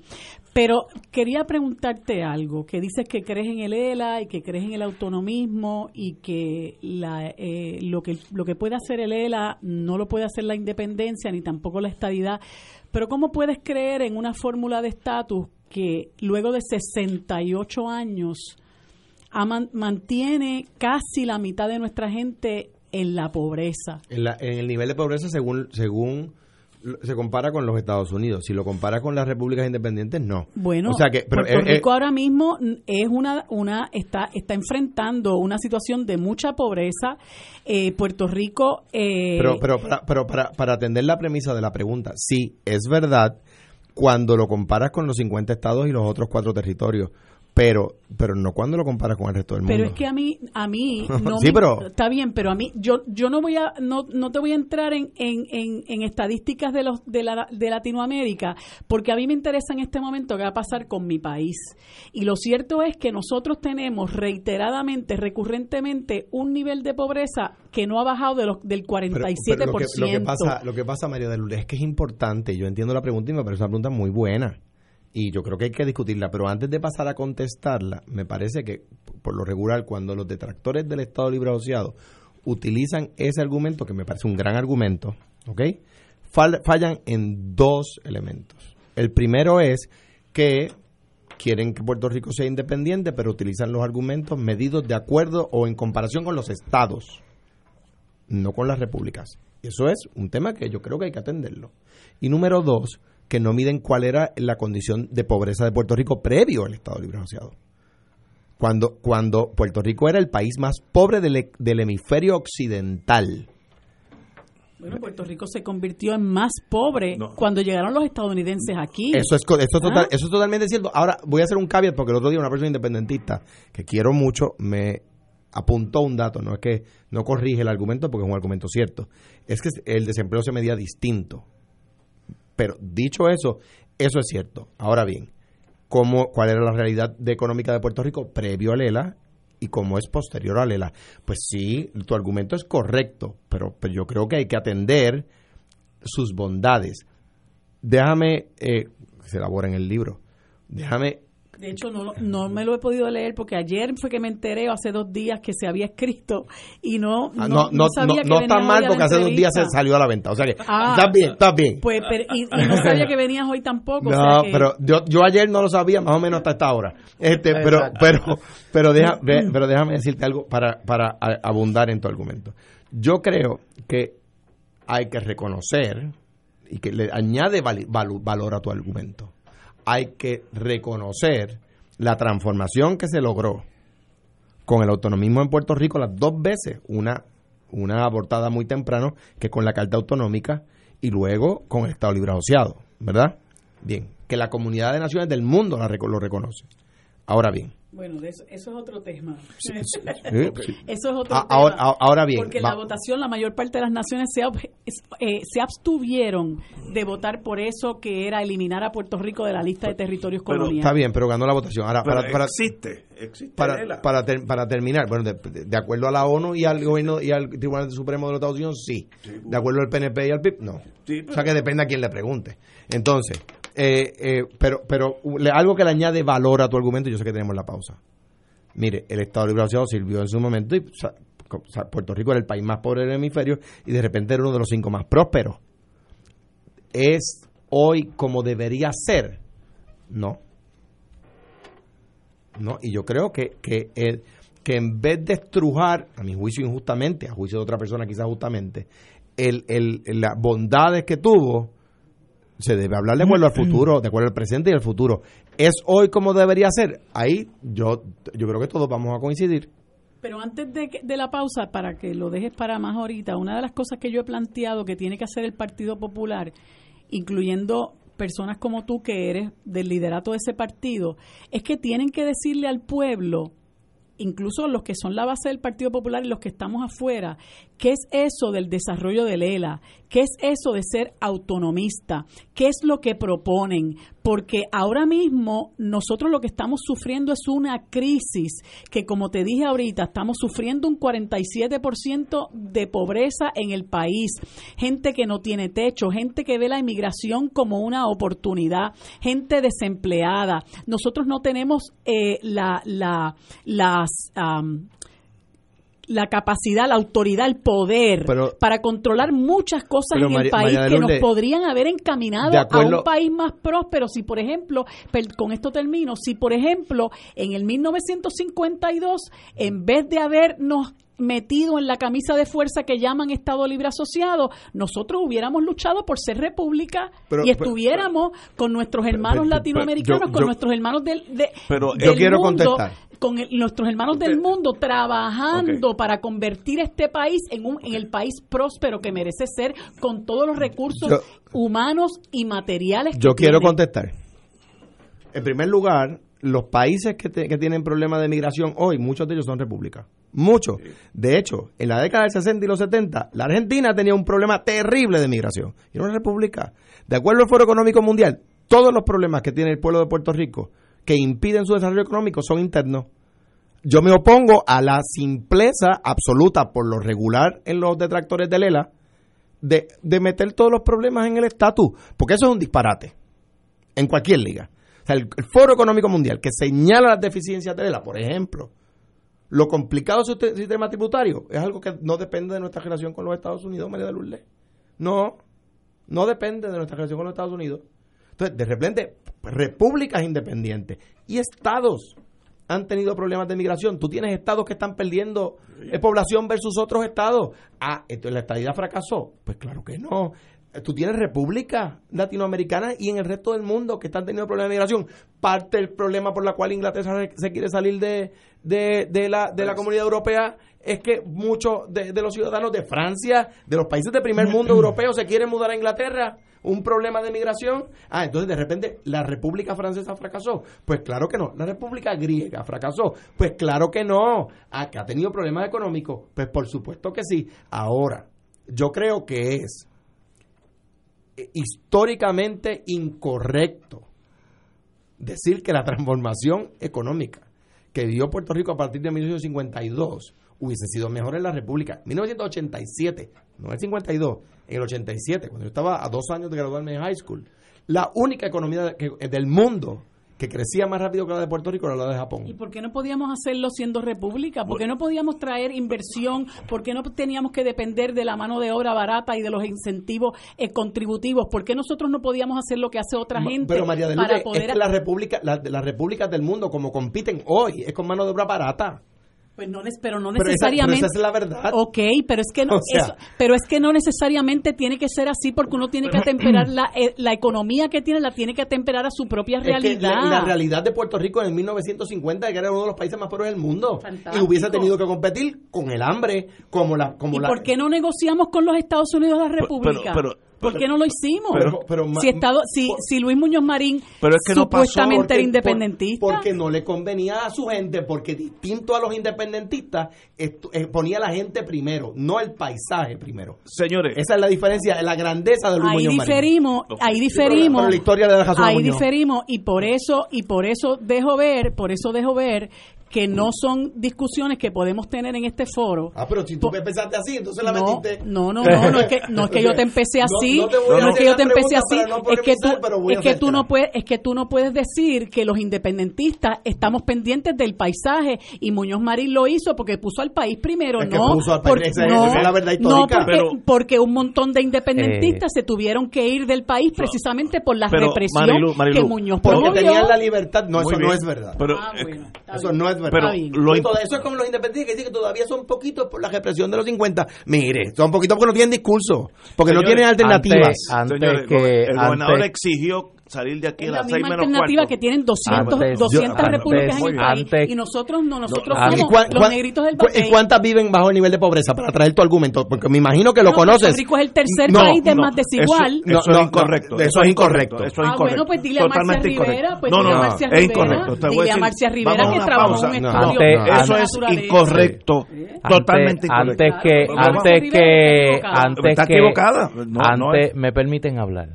Pero quería preguntarte algo que dices que crees en el ELA y que crees en el autonomismo y que la, eh, lo que lo que puede hacer el ELA no lo puede hacer la independencia ni tampoco la estadidad. Pero cómo puedes creer en una fórmula de estatus que luego de 68 años mantiene casi la mitad de nuestra gente en la pobreza. En, el nivel de pobreza según según se compara con los Estados Unidos. Si lo compara con las repúblicas independientes, no. Bueno, o sea que, Puerto eh, Rico ahora mismo es una, una está, está enfrentando una situación de mucha pobreza. Eh, Puerto Rico... Eh, pero pero, para, pero para, para atender la premisa de la pregunta, sí, es verdad cuando lo comparas con los 50 estados y los otros cuatro territorios pero pero no cuando lo comparas con el resto del mundo. Pero es que a mí, a mí, no Sí, me- pero- está bien, pero a mí, yo, yo no voy a, no, no te voy a entrar en, en, en, en estadísticas de los de, la, de Latinoamérica, porque a mí me interesa en este momento qué va a pasar con mi país. Y lo cierto es que nosotros tenemos reiteradamente, recurrentemente, un nivel de pobreza que no ha bajado de los, del 47%. Pero- pero lo, que, lo que pasa, lo que pasa, María de Lourdes, es que es importante. Yo entiendo la pregunta y me parece una pregunta muy buena. Y yo creo que hay que discutirla. Pero antes de pasar a contestarla, me parece que, por lo regular, cuando los detractores del Estado Libre Asociado utilizan ese argumento, que me parece un gran argumento, ¿ok? Fal- fallan en dos elementos. El primero es que quieren que Puerto Rico sea independiente, pero utilizan los argumentos medidos de acuerdo o en comparación con los estados no con las repúblicas. Eso es un tema que yo creo que hay que atenderlo. Y número dos, que no miden cuál era la condición de pobreza de Puerto Rico previo al Estado Libre Asociado. Cuando, cuando Puerto Rico era el país más pobre del, he- del hemisferio occidental. Bueno, Puerto Rico se convirtió en más pobre No. cuando llegaron los estadounidenses aquí. Eso es, eso, es total- Ah. eso es totalmente cierto. Ahora voy a hacer un caveat porque el otro día una persona independentista que quiero mucho me apuntó un dato, no es que no corrige el argumento porque es un argumento cierto, es que el desempleo se medía distinto. Pero dicho eso, eso es cierto. Ahora bien, ¿cómo, ¿cuál era la realidad de económica de Puerto Rico previo a Lela y cómo es posterior a Lela? Pues sí, tu argumento es correcto, pero, pero yo creo que hay que atender sus bondades. Déjame, eh, se elabora en el libro, déjame De hecho, no, no me lo he podido leer porque ayer fue que me enteré, o hace dos días, que se había escrito y no, Ah, no, no, no, sabía no, que no venías está mal porque hace dos días se salió a la venta. O sea que, Ah. estás bien, estás bien. Pues, pero- y, y no sabía que venías hoy tampoco. o no, sea que- pero yo, yo ayer no lo sabía, más o menos hasta esta hora. Este, pero, pero, pero, deja, ve- pero déjame decirte algo para, para abundar en tu argumento. Yo creo que hay que reconocer y que le añade valu- valor a tu argumento. Hay que reconocer la transformación que se logró con el autonomismo en Puerto Rico las dos veces, una, una abortada muy temprano que con la Carta Autonómica y luego con el Estado Libre Asociado, ¿verdad? Bien, que la comunidad de naciones del mundo la lo reconoce. Ahora bien, Bueno, de eso, eso es otro tema. sí, sí. Eso es otro A- tema. ahora- ahora bien, Porque va- la votación, la mayor parte de las naciones se, eh, se abstuvieron de votar por eso que era eliminar a Puerto Rico de la lista de territorios pero coloniales. está bien, pero ganó la votación. Ahora, para, para, existe, existe. para, para, ter- para terminar, bueno, de, de- acuerdo a la ONU y al gobierno y al Tribunal Supremo de los Estados Unidos, sí. De acuerdo al PNP y al PIB, no. Sí, O sea que depende a quien le pregunte. Entonces, eh, eh, pero, pero uh, algo que le añade valor a tu argumento, yo sé que tenemos la pausa. Mire, el Estado Libre Asociado sirvió en su momento y Puerto Rico era el país más pobre del hemisferio y de repente era uno de los cinco más prósperos. ¿Es hoy como debería ser? No. No, y yo creo que, que, que en vez de estrujar, a mi juicio injustamente, a juicio de otra persona quizás justamente, el, el, las bondades que tuvo, se debe hablar de acuerdo al futuro, de acuerdo al presente y al futuro. ¿Es hoy como debería ser? Ahí yo, yo creo que todos vamos a coincidir. Pero antes de, de la pausa, para que lo dejes para más ahorita, una de las cosas que yo he planteado que tiene que hacer el Partido Popular, incluyendo personas como tú que eres del liderato de ese partido, es que tienen que decirle al pueblo, incluso los que son la base del Partido Popular y los que estamos afuera, ¿qué es eso del desarrollo del ELA? ¿Qué es eso de ser autonomista? ¿Qué es lo que proponen? Porque ahora mismo nosotros lo que estamos sufriendo es una crisis que, como te dije ahorita, estamos sufriendo un 47% de pobreza en el país, gente que no tiene techo, gente que ve la inmigración como una oportunidad, gente desempleada. Nosotros no tenemos eh, la, la, am, la capacidad, la autoridad, el poder Pero- para controlar muchas cosas en el María- país María que nos podrían haber encaminado a un país más próspero. Si, por ejemplo, con esto termino, si, por ejemplo, en el 1952, en vez de habernos metido en la camisa de fuerza que llaman Estado Libre Asociado, nosotros hubiéramos luchado por ser república Pero- y pero- estuviéramos con nuestros hermanos latinoamericanos, yo- con yo- nuestros hermanos del, de- Pero del yo quiero mundo, contestar. Con el- nuestros hermanos del mundo trabajando para convertir este país en, un, en el país próspero que merece ser con todos los recursos Yo- humanos y materiales que Yo quiero tiene. contestar. En primer lugar, los países que, que tienen problemas de migración hoy, muchos de ellos son repúblicas. Muchos. De hecho, en la década del 60 y los 70, la Argentina tenía un problema terrible de migración. Y era una república. De acuerdo al Foro Económico Mundial, todos los problemas que tiene el pueblo de Puerto Rico que impiden su desarrollo económico son internos. Yo me opongo a la simpleza absoluta por lo regular en los detractores de Lela de, de meter todos los problemas en el estatus, porque eso es un disparate en cualquier liga. O sea, el, Foro Económico Mundial que señala las deficiencias de Lela, por ejemplo, lo complicado de su te- sistema tributario es algo que no depende de nuestra relación con los Estados Unidos, María de Lourdes. No, no depende de nuestra relación con los Estados Unidos. Entonces, de repente, repúblicas independientes y estados han tenido problemas de migración. Tú tienes estados que están perdiendo eh, población versus otros estados. Ah, entonces la estadidad fracasó. Pues claro que no. Tú tienes repúblicas latinoamericanas y en el resto del mundo que están teniendo problemas de migración. Parte del problema por la cual Inglaterra se- quiere salir de, de, de la, de la comunidad europea es que muchos de, de los ciudadanos de Francia, de los países de primer mundo europeos, se quieren mudar a Inglaterra. Un problema de migración. Ah, entonces de repente la República Francesa fracasó. Pues claro que no. La República Griega fracasó. Pues claro que no. Ah, que ha tenido problemas económicos. Pues por supuesto que sí. Ahora, yo creo que es históricamente incorrecto decir que la transformación económica que dio Puerto Rico a partir de 1952 hubiese sido mejor en la República. 1987, no el 52, en el 87, cuando yo estaba a dos años de graduarme en high school, la única economía del mundo que crecía más rápido que la de Puerto Rico era la de Japón. ¿Y por qué no podíamos hacerlo siendo república? ¿Por qué no podíamos traer inversión? ¿Por qué no teníamos que depender de la mano de obra barata y de los incentivos eh, contributivos? ¿Por qué nosotros no podíamos hacer lo que hace otra gente Pero María para poder es que la república, la- las repúblicas del mundo como compiten hoy es con mano de obra barata. Pues no, pero no Pero esa- pero necesariamente. esa es la verdad. Ok, pero es que no, O sea- eso- pero es que no necesariamente tiene que ser así porque uno tiene que atemperar la, eh, la economía que tiene, la tiene que atemperar a su propia Es que realidad. la, la realidad de Puerto Rico en 1950 que era uno de los países más pobres del mundo Fantástico. y hubiese tenido que competir con el hambre como la como ¿Y la por qué no negociamos con los Estados Unidos la República? pero- ¿Por qué no lo hicimos? Pero- pero ma- si, Estado, si, por- si Luis Muñoz Marín Pero es que no pasó, supuestamente Porque- era por- independentista. porque no le convenía a su gente porque distinto a los independentistas esto- eh, ponía a la gente primero no el paisaje primero Señores, esa es la diferencia la grandeza de Luis ahí Muñoz Marín. diferimos, ahí diferimos, Pero la historia le da razón a ahí Muñoz. diferimos y por eso y por eso dejo ver, por eso dejo ver que no son discusiones que podemos tener en este foro. ah pero si tú Po- pensaste así entonces la No, metiste no, no, no, no es que no es que yo te empecé No- así, no no, te voy a es que yo te empecé así, no es que tú es que tú no puedes es que tú no puedes decir que los independentistas estamos pendientes del paisaje y Muñoz Marín lo hizo porque puso al país primero, Es que no, puso al país, porque, es- no, es la verdad no, histórica. porque, Pero- porque un montón de independentistas Eh. se tuvieron que ir del país precisamente por la pero, represión Marilu, Marilu, que Muñoz porque promovió. tenían la libertad no eso no es verdad pero, Ah, eh, Eso no es verdad. Pero lo todo eso es como los independientes que dicen que todavía son poquitos por la represión de los 50. Mire, son poquitos porque no tienen discurso, porque no tienen alternativas. Antes, señores, antes que el gobernador antes- exigió salir de aquí Es a la misma alternativa que tienen 200, Antes- 200 yo- repúblicas antes- en el país antes- y nosotros no, nosotros No, somos ¿Y cuán- los cuán- negritos del cu- ¿Y cuántas viven bajo el nivel de pobreza? Para traer tu argumento, porque me imagino que lo No, conoces. Puerto Rico es el tercer No, país de no, más desigual. Eso, eso No, no, es incorrecto. eso es incorrecto. Eso es Ah, incorrecto. bueno, pues dile a Marcia Totalmente Rivera, incorrecto. pues no, no, es incorrecto. Dile a Marcia Rivera que trabajó en un estudio Eso es incorrecto. Totalmente incorrecto. antes que antes que está equivocada. antes que antes es. me permiten hablar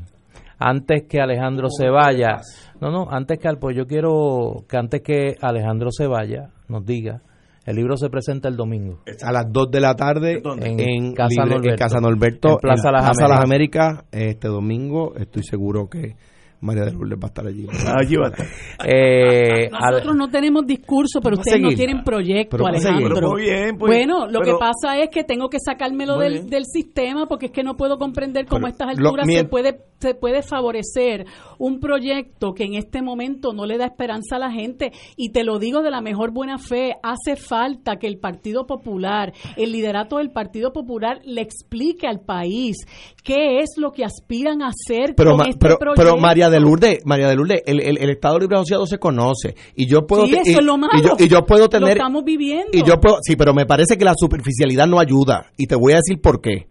antes que Alejandro se vaya no no antes que al- pues yo quiero que antes que Alejandro se vaya nos diga el libro se presenta el domingo A las 2 de la tarde ¿Dónde? en, En Casa Libre- en Norberto. Casa Norberto, En Plaza Las Las Américas. Américas. Este domingo estoy seguro que María de Lourdes va a estar allí. Allí va a estar. Eh, Nosotros no tenemos discurso, pero ustedes no tienen proyecto, Pero. Alejandro. Pero muy bien, pues, bueno, lo pero- que pasa es que tengo que sacármelo del, bien. del sistema porque es que no puedo comprender cómo a estas lo- alturas mien- se puede se puede favorecer un proyecto que en este momento no le da esperanza a la gente y te lo digo de la mejor buena fe, hace falta que el Partido Popular, el liderato del Partido Popular le explique al país qué es lo que aspiran a hacer Pero, con este pero, proyecto. pero María de Lourdes, María de Lourdes, el, el, el Estado Libre Asociado se conoce y yo puedo Sí, eso y, es lo malo. y yo, y yo puedo Lo tener estamos viviendo. y yo puedo sí, pero me parece que la superficialidad no ayuda y te voy a decir por qué.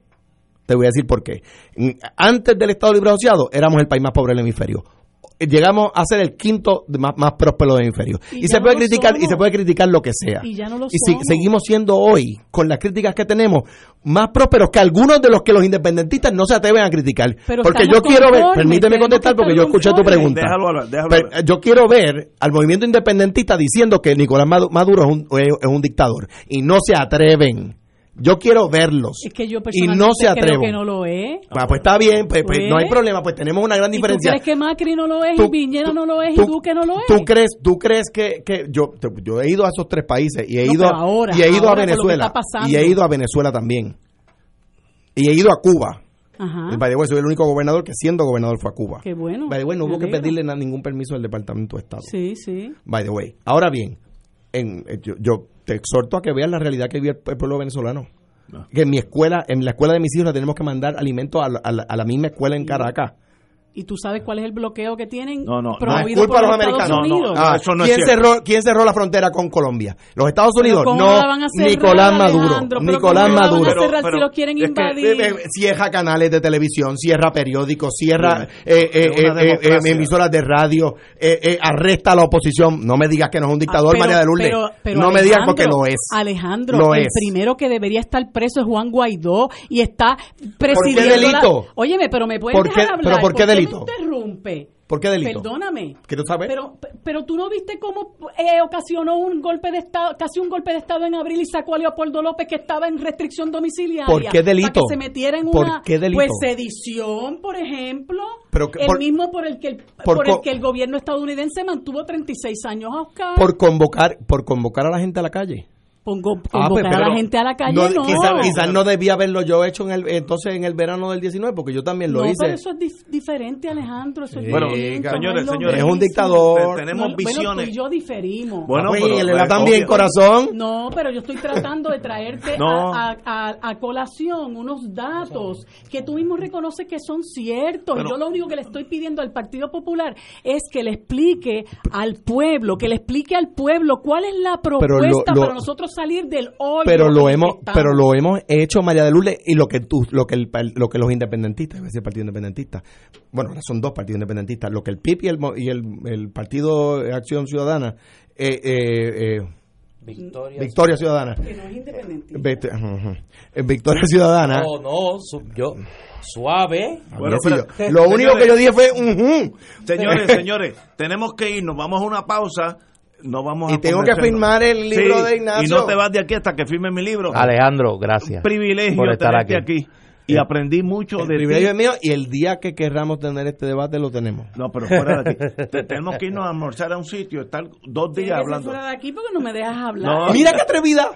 Te voy a decir por qué. Antes del Estado Libre Asociado éramos el país más pobre del hemisferio. llegamos a ser el quinto de más, más próspero del hemisferio. Y se no puede criticar y se puede criticar lo que sea. Y ya no lo y si- somos. seguimos siendo hoy con las críticas que tenemos más prósperos que algunos de los que los independentistas no se atreven a criticar. Pero porque yo quiero ver, permíteme contestar que porque yo escuché tu pregunta. Déjalo hablar, déjalo Pero, hablar. yo quiero ver al movimiento independentista diciendo que Nicolás Madu- Maduro es un, es un dictador y no se atreven. Yo quiero verlos. Es que yo y personalmente no se creo atreven. que no lo es. Ah, pues está bien, pues, pues Pues. no hay problema, pues tenemos una gran ¿Y tú diferencia. crees que Macri no lo es, Tú- y Piñera no lo es, tú- y Duque no lo es? ¿Tú crees, tú crees que, que yo, yo he ido a esos tres países y he No, ido, ahora, y he ido a Venezuela y he ido a Venezuela también y he ido a Cuba. Ajá. By the way, soy el único gobernador que siendo gobernador fue a Cuba. Qué bueno. By the way, no hubo que pedirle ningún permiso al Departamento de Estado. Sí, sí. By the way. Ahora bien, en, eh, yo, yo te exhorto a que veas la realidad que vive el, el pueblo venezolano. Que en mi escuela, en la escuela de mis hijos, le tenemos que mandar alimentos a la, a la- a la misma escuela en Caracas. ¿Y tú sabes cuál es el bloqueo que tienen No, no, no promovido es culpa por de los americanos. No, no, Unidos? Ah, eso no es ¿quién, cerró, ¿Quién cerró la frontera con Colombia? ¿Los Estados Unidos? ¿cómo No, la van a cerrar, Nicolás Maduro. Nicolás cómo la van a Maduro. cerrar Pero- si lo quieren es que- invadir? Eh, eh, Cierra canales de televisión, cierra periódicos, cierra eh, eh, eh, eh, democracia. emisoras de radio, eh, eh, arresta a la oposición. No me digas que no es un dictador, Ah, pero- María de Lourdes. pero- pero no me digas porque lo es. Alejandro, Lo el es. primero que debería estar preso es Juan Guaidó y está presidiendo. la- delito? Óyeme, pero me puedes ¿Por qué- dejar hablar. pero por qué me delito? interrumpe? ¿Por qué delito? Perdóname. ¿Quiero saber? Pero, pero tú no viste cómo eh, ocasionó un golpe de estado, casi un golpe de estado en abril y sacó a Leopoldo López que estaba en restricción domiciliaria. ¿Por qué delito? Para que se metiera en ¿Por una qué delito? pues sedición, por ejemplo. Pero el por- mismo por el que el, por por el que el gobierno estadounidense mantuvo 36 años a Oscar. Por convocar, por convocar a la gente a la calle. Pongo, Ah, pues, convocar a la gente a la calle, no, no. Quizás quizás no debía haberlo yo hecho en el, entonces en el verano del 19, porque yo también lo No, hice. pero eso es dif- diferente, Alejandro. Eso es Bueno, distinto, señores, no es lo señores, es un dictador. Te- tenemos No, visiones. Bueno, tú y yo diferimos. Bueno, Ah, pues, pero- y él era pues, también obvio. corazón. No, pero yo estoy tratando de traerte No. a, a- a- a colación unos datos que tú mismo reconoces que son ciertos. Pero- yo lo único que le estoy pidiendo al Partido Popular es que le explique al pueblo, que le explique al pueblo cuál es la Pero lo- propuesta lo- para nosotros salir del hoyo. pero lo hemos pero lo hemos hecho María de Lourdes y lo que tú lo que el, lo que los independentistas a decir el partido independentista bueno ahora son dos partidos independentistas lo que el PIB y el mo- y el, el partido Acción Ciudadana eh, eh, eh, Victoria. Victoria Ciudadana Que no es ajá. Eh, Victoria Ciudadana No, no, su- yo, suave. Bueno, Sí, yo- pero- lo único señores, que yo dije fue ujú. Señores, señores, tenemos que irnos, vamos a una pausa. No vamos Y a tengo que firmar el libro Sí, de Ignacio. Y no te vas de aquí hasta que firme mi libro. Alejandro, gracias. Un privilegio por estar aquí. aquí. Y aprendí mucho el de privilegio ti. mío y el día que querramos tener este debate lo tenemos No, pero fuera de aquí. Te- tenemos que irnos a almorzar a un sitio, estar dos días hablando. fuera de aquí porque no me dejas hablar. No. mira qué atrevida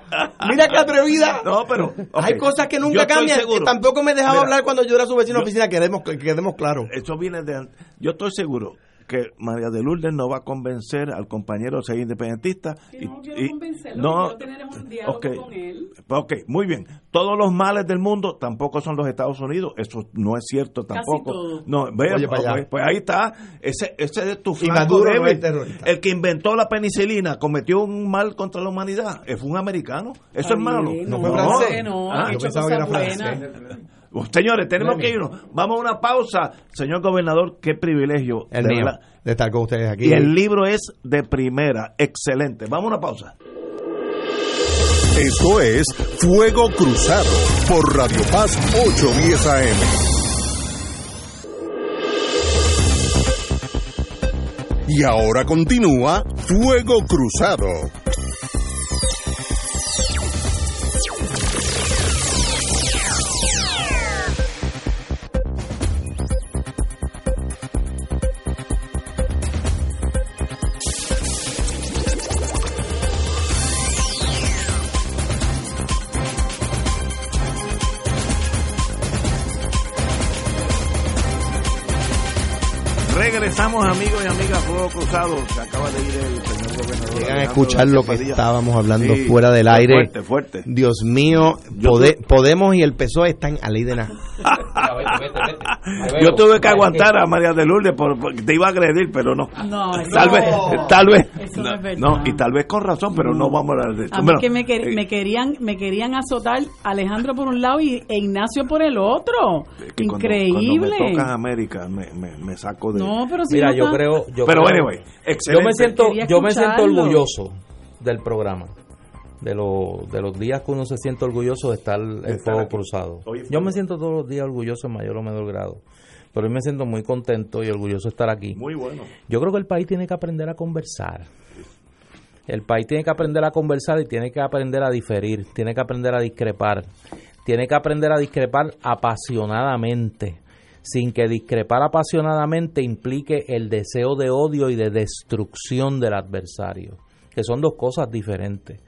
mira qué atrevida No, pero. Hay cosas que nunca cambian. seguro. Tampoco me dejaba Mira, hablar cuando yo era su vecino de yo- oficina, quedemos, que quedemos claros. Eso viene de. Yo estoy seguro que María de Lourdes no va a convencer al compañero a ser independentista. Que no quiero y- convencerlo, no, quiero tener un diálogo ok. con él. Ok, muy bien. Todos los males del mundo tampoco son los Estados Unidos. Eso no es cierto tampoco. todo. No, ve, Oye, para allá. pues, pues ahí está. Ese, ese es tu flanco no es. El que inventó la penicilina cometió un mal contra la humanidad. Fue un americano. Eso es malo. bien, No fue francés. No, Ah, yo hecho pensaba que era cosas francés. Oh, Señores, tenemos que irnos. Vamos a una pausa. Señor gobernador, qué privilegio. El de mío, de estar con ustedes aquí. Y el libro es de primera. Excelente. Vamos a una pausa. Esto es Fuego Cruzado por Radio Paz 810 AM. Y ahora continúa Fuego Cruzado. Regresamos, amigos y amigas, Fuego Cruzado. Se acaba de ir el señor gobernador. Llegan a escuchar lo que estábamos hablando Sí, fuera del aire. Fuerte, fuerte. Dios mío, Pode- Podemos y el PSOE están a ley de nada. Yo tuve que aguantar a María de Lourdes porque te iba a agredir, pero no. No, tal no. vez, tal vez. Eso no es verdad. No, y tal vez con razón, pero no vamos a hablar de esto. A mí Bueno, que me, quer- eh, me querían me querían azotar Alejandro por un lado y, e Ignacio por el otro. es que cuando- Increíble. Cuando, me tocas América, me, me, me saco de. no, pero si Mira, no yo creo, yo pero creo- anyway, yo excelente. me siento, Quería yo me siento orgulloso del programa, de, lo- de los días que uno se siente orgulloso de estar en Fuego. Cruzado. Yo me siento todos los días orgulloso en mayor o menor grado, pero hoy me siento muy contento y orgulloso de estar aquí. Muy bueno. Yo creo que el país tiene que aprender a conversar. El país tiene que aprender a conversar y tiene que aprender a diferir, tiene que aprender a discrepar, tiene que aprender a discrepar apasionadamente, sin que discrepar apasionadamente implique el deseo de odio y de destrucción del adversario, que son dos cosas diferentes.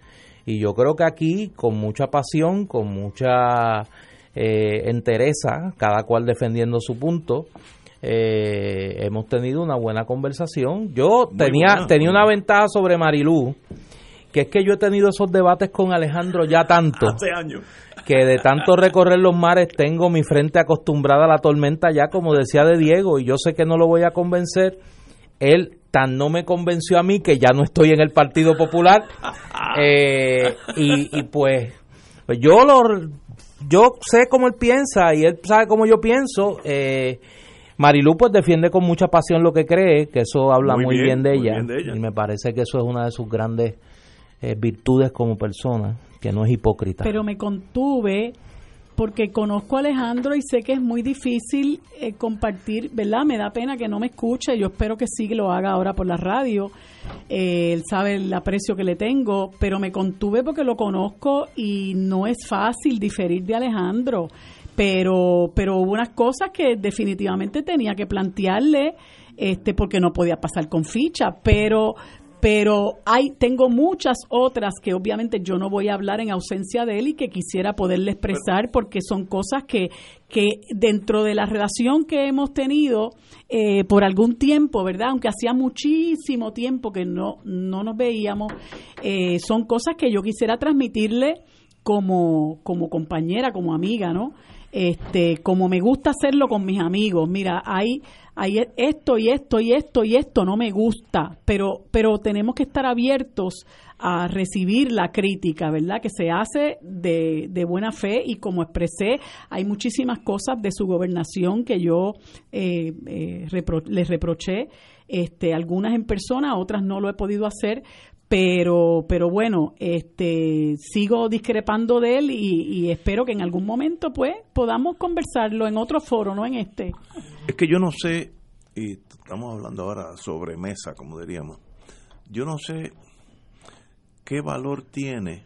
Y yo creo que aquí, con mucha pasión, con mucha eh, entereza, cada cual defendiendo su punto, eh, hemos tenido una buena conversación. Yo Muy tenía, buena. tenía una ventaja sobre Marilú, que es que yo he tenido esos debates con Alejandro ya tanto, Hace años. que de tanto recorrer los mares tengo mi frente acostumbrada a la tormenta ya, como decía de Diego, y yo sé que no lo voy a convencer. Él tan no me convenció a mí que ya no estoy en el Partido Popular. Eh, y, y pues, pues yo lo yo sé cómo él piensa y él sabe cómo yo pienso. Eh, Marilú pues defiende con mucha pasión lo que cree, que eso habla Muy muy, bien, bien, de, muy ella, bien de ella. Y me parece que eso es una de sus grandes eh, virtudes como persona, que no es hipócrita. Pero me contuve porque conozco a Alejandro y sé que es muy difícil eh, compartir, ¿verdad? Me da pena que no me escuche, yo espero que sí lo haga ahora por la radio. Eh, él sabe el aprecio que le tengo, pero me contuve porque lo conozco y no es fácil diferir de Alejandro. Pero, pero hubo unas cosas que definitivamente tenía que plantearle, este, porque no podía pasar con ficha, pero, pero hay tengo muchas otras que obviamente yo no voy a hablar en ausencia de él y que quisiera poderle expresar porque son cosas que, que dentro de la relación que hemos tenido eh, por algún tiempo, ¿verdad? Aunque hacía muchísimo tiempo que no, no nos veíamos, eh, son cosas que yo quisiera transmitirle como, como compañera, como amiga, ¿no? Este, como me gusta hacerlo con mis amigos. Mira, hay, hay esto y esto y esto y esto no me gusta, pero, pero tenemos que estar abiertos a recibir la crítica, ¿verdad? Que se hace de, de buena fe y como expresé, hay muchísimas cosas de su gobernación que yo eh, eh, repro- les reproché, este, algunas en persona, otras no lo he podido hacer, pero pero bueno este sigo discrepando de él y, y espero que en algún momento pues podamos conversarlo en otro foro no en este. Es que yo no sé, y estamos hablando ahora sobre mesa, como diríamos, yo no sé qué valor tiene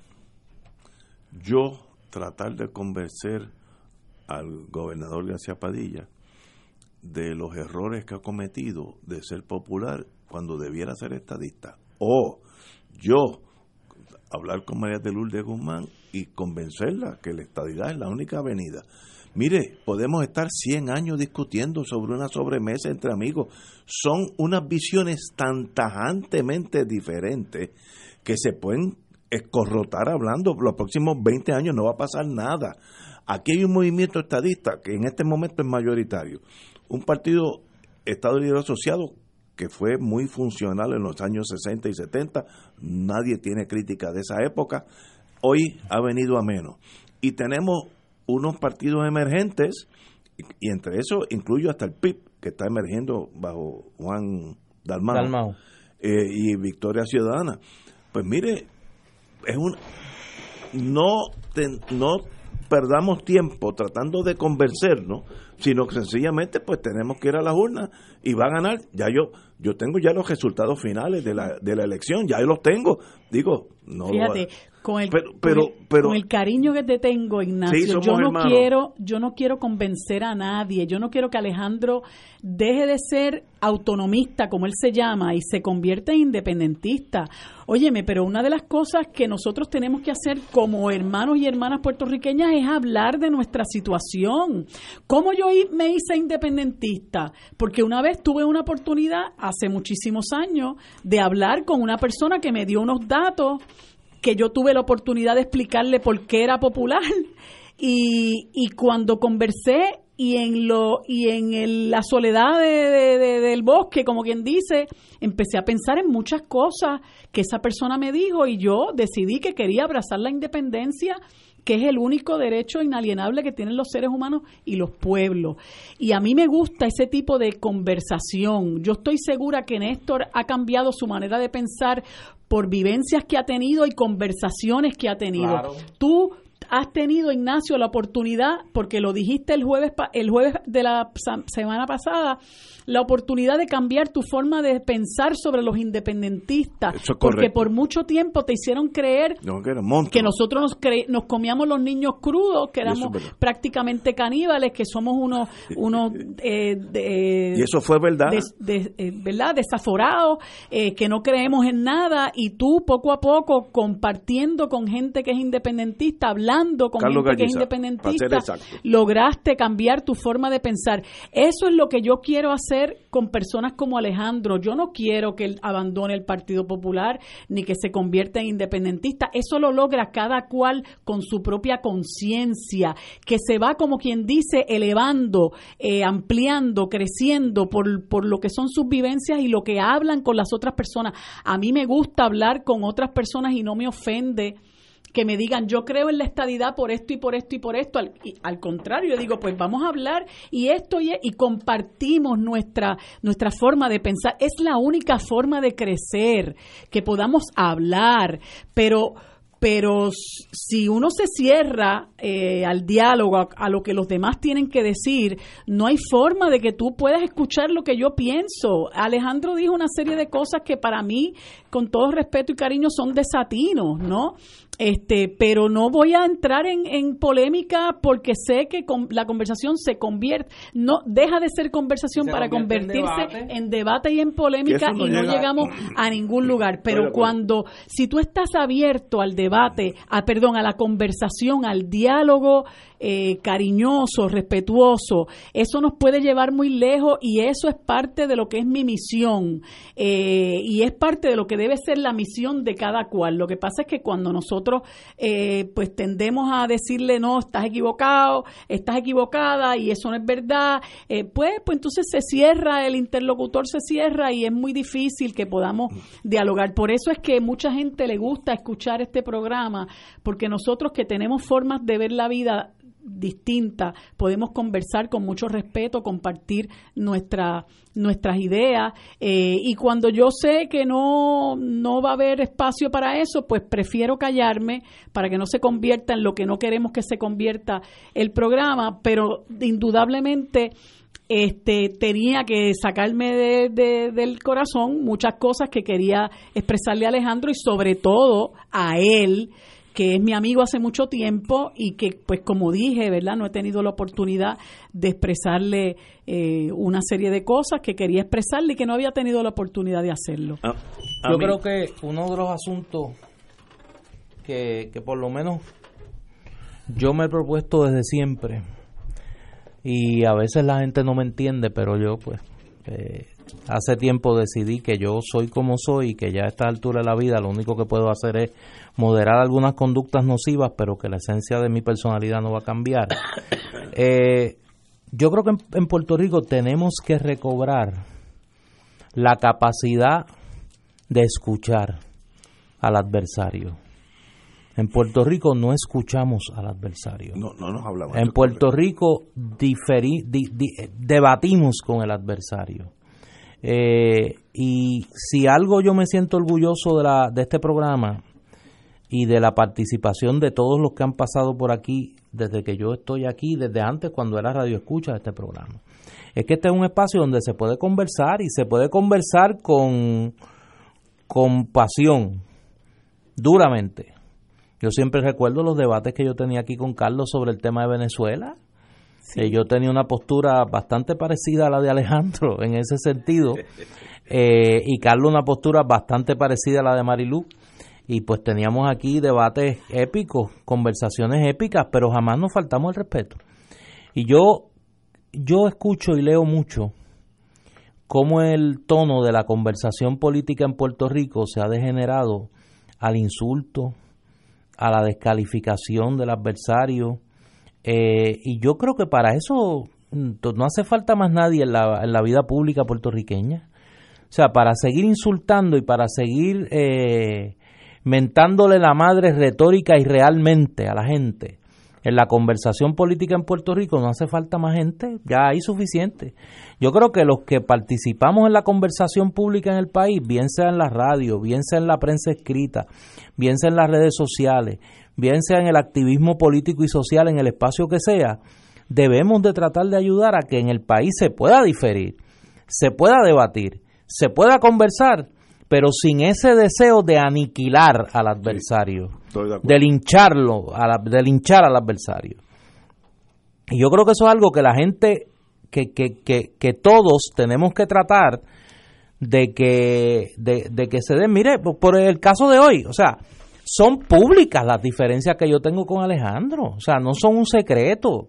yo tratar de convencer al gobernador García Padilla de los errores que ha cometido de ser popular cuando debiera ser estadista. O yo hablar con María de Lourdes Guzmán y convencerla que la estadidad es la única avenida. Mire, podemos estar 100 años discutiendo sobre una sobremesa entre amigos. Son unas visiones tan tajantemente diferentes que se pueden escorrotar hablando. Los próximos 20 años no va a pasar nada. Aquí hay un movimiento estadista que en este momento es mayoritario. Un partido Estado Libre Asociado que fue muy funcional en los años 60 y 70. Nadie tiene crítica de esa época. Hoy ha venido a menos. Y tenemos unos partidos emergentes, y entre eso incluyo hasta el PIB, que está emergiendo bajo Juan Dalmau. eh, y Victoria Ciudadana. Pues mire, es un no ten- no perdamos tiempo tratando de convencernos, sino que sencillamente pues tenemos que ir a las urnas y va a ganar. Ya yo yo tengo ya los resultados finales de la, de la elección, ya yo los tengo. Digo, no lo- fíjate con el, Pero- con pero- el- pero- con el cariño que te tengo Ignacio Sí, yo no hermanos. quiero yo no quiero convencer a nadie yo no quiero que Alejandro deje de ser autonomista como él se llama y se convierta en independentista. Óyeme pero una de las cosas que nosotros tenemos que hacer como hermanos y hermanas puertorriqueñas es hablar de nuestra situación. Cómo yo me hice independentista porque una vez tuve una oportunidad hace muchísimos años de hablar con una persona que me dio unos datos que yo tuve la oportunidad de explicarle por qué era popular. Y, y cuando conversé y en lo y en la soledad del bosque, como quien dice, empecé a pensar en muchas cosas que esa persona me dijo y yo decidí que quería abrazar la independencia que es el único derecho inalienable que tienen los seres humanos y los pueblos. Y a mí me gusta ese tipo de conversación. Yo estoy segura que Néstor ha cambiado su manera de pensar por vivencias que ha tenido y conversaciones que ha tenido. Tú has tenido, Ignacio, la oportunidad, porque lo dijiste el jueves, el jueves de la semana pasada, la oportunidad de cambiar tu forma de pensar sobre los independentistas, porque por mucho tiempo te hicieron creer que, nosotros nos, nos comíamos los niños crudos, que éramos prácticamente caníbales, que somos unos, unos eh, y eso fue verdad, eh, verdad, desaforados, eh, que no creemos en nada, y tú poco a poco compartiendo con gente que es independentista, hablando con gente que es independentista, lograste cambiar tu forma de pensar. Eso es lo que yo quiero hacer con personas como Alejandro. Yo no quiero que él abandone el Partido Popular ni que se convierta en independentista. Eso lo logra cada cual con su propia conciencia, que se va, como quien dice, elevando, eh, ampliando, creciendo por, por lo que son sus vivencias y lo que hablan con las otras personas. A mí me gusta hablar con otras personas y no me ofende que me digan yo creo en la estadidad por esto y por esto y por esto. Al, al contrario, yo digo, pues vamos a hablar y esto y, y, compartimos nuestra, nuestra forma de pensar. Es la única forma de crecer, que podamos hablar, pero pero si uno se cierra eh, al diálogo, a, lo que los demás tienen que decir, no hay forma de que tú puedas escuchar lo que yo pienso. Alejandro dijo una serie de cosas que para mí, con todo respeto y cariño, son desatinos, ¿no? Este, pero no voy a entrar en, en polémica porque sé que la conversación se convierte, no deja de ser conversación para convertirse en debate. y en polémica y no llegamos a ningún lugar. Pero cuando, si tú estás abierto al debate, a, perdón, a la conversación, al diálogo, eh, cariñoso, respetuoso, eso nos puede llevar muy lejos y eso es parte de lo que es mi misión eh, y es parte de lo que debe ser la misión de cada cual. Lo que pasa es que cuando nosotros eh, pues tendemos a decirle no, estás equivocado, estás equivocada y eso no es verdad, pues, pues entonces se cierra, el interlocutor se cierra y es muy difícil que podamos dialogar. Por eso es que mucha gente le gusta escuchar este programa, porque nosotros que tenemos formas de ver la vida distinta, podemos conversar con mucho respeto, compartir nuestra, nuestras ideas eh, y cuando yo sé que no, no va a haber espacio para eso, pues prefiero callarme para que no se convierta en lo que no queremos que se convierta el programa, pero indudablemente este tenía que sacarme de, del corazón muchas cosas que quería expresarle a Alejandro y sobre todo a él que es mi amigo hace mucho tiempo y que, pues como dije, ¿verdad? No he tenido la oportunidad de expresarle eh, una serie de cosas que quería expresarle y que no había tenido la oportunidad de hacerlo. Ah, Yo creo que uno de los asuntos que, que por lo menos yo me he propuesto desde siempre y a veces la gente no me entiende, pero yo pues eh, hace tiempo decidí que yo soy como soy y que ya a esta altura de la vida lo único que puedo hacer es moderar algunas conductas nocivas, pero que la esencia de mi personalidad no va a cambiar. Eh, yo creo que en, Puerto Rico tenemos que recobrar la capacidad de escuchar al adversario. En Puerto Rico no escuchamos al adversario. No, no nos hablamos. En Puerto Rico debatimos con el adversario. Eh, y si algo yo me siento orgulloso de, la, de este programa y de la participación de todos los que han pasado por aquí desde que yo estoy aquí, desde antes cuando era radio escucha de este programa, es que este es un espacio donde se puede conversar y se puede conversar con, con pasión, duramente. Yo siempre recuerdo los debates que yo tenía aquí con Carlos sobre el tema de Venezuela yo tenía una postura bastante parecida a la de Alejandro en ese sentido, eh, y Carlos una postura bastante parecida a la de Marilú. Y pues teníamos aquí debates épicos, conversaciones épicas, pero jamás nos faltamos el respeto. Y yo, yo escucho y leo mucho cómo el tono de la conversación política en Puerto Rico se ha degenerado al insulto, a la descalificación del adversario, eh, y yo creo que para eso no hace falta más nadie en la, en la vida pública puertorriqueña. O sea, para seguir insultando y para seguir eh, mentándole la madre retórica y realmente a la gente en la conversación política en Puerto Rico no hace falta más gente, ya hay suficiente. Yo creo que los que participamos en la conversación pública en el país, bien sea en la radio, bien sea en la prensa escrita, bien sea en las redes sociales, bien sea en el activismo político y social en el espacio que sea, debemos de tratar de ayudar a que en el país se pueda diferir, se pueda debatir, se pueda conversar, pero sin ese deseo de aniquilar al adversario, de, lincharlo, a de linchar al adversario. Y yo creo que eso es algo que la gente, que, que, que, que todos tenemos que tratar de que, de, de que se den, mire, por el caso de hoy, o sea, son públicas las diferencias que yo tengo con Alejandro, o sea, no son un secreto.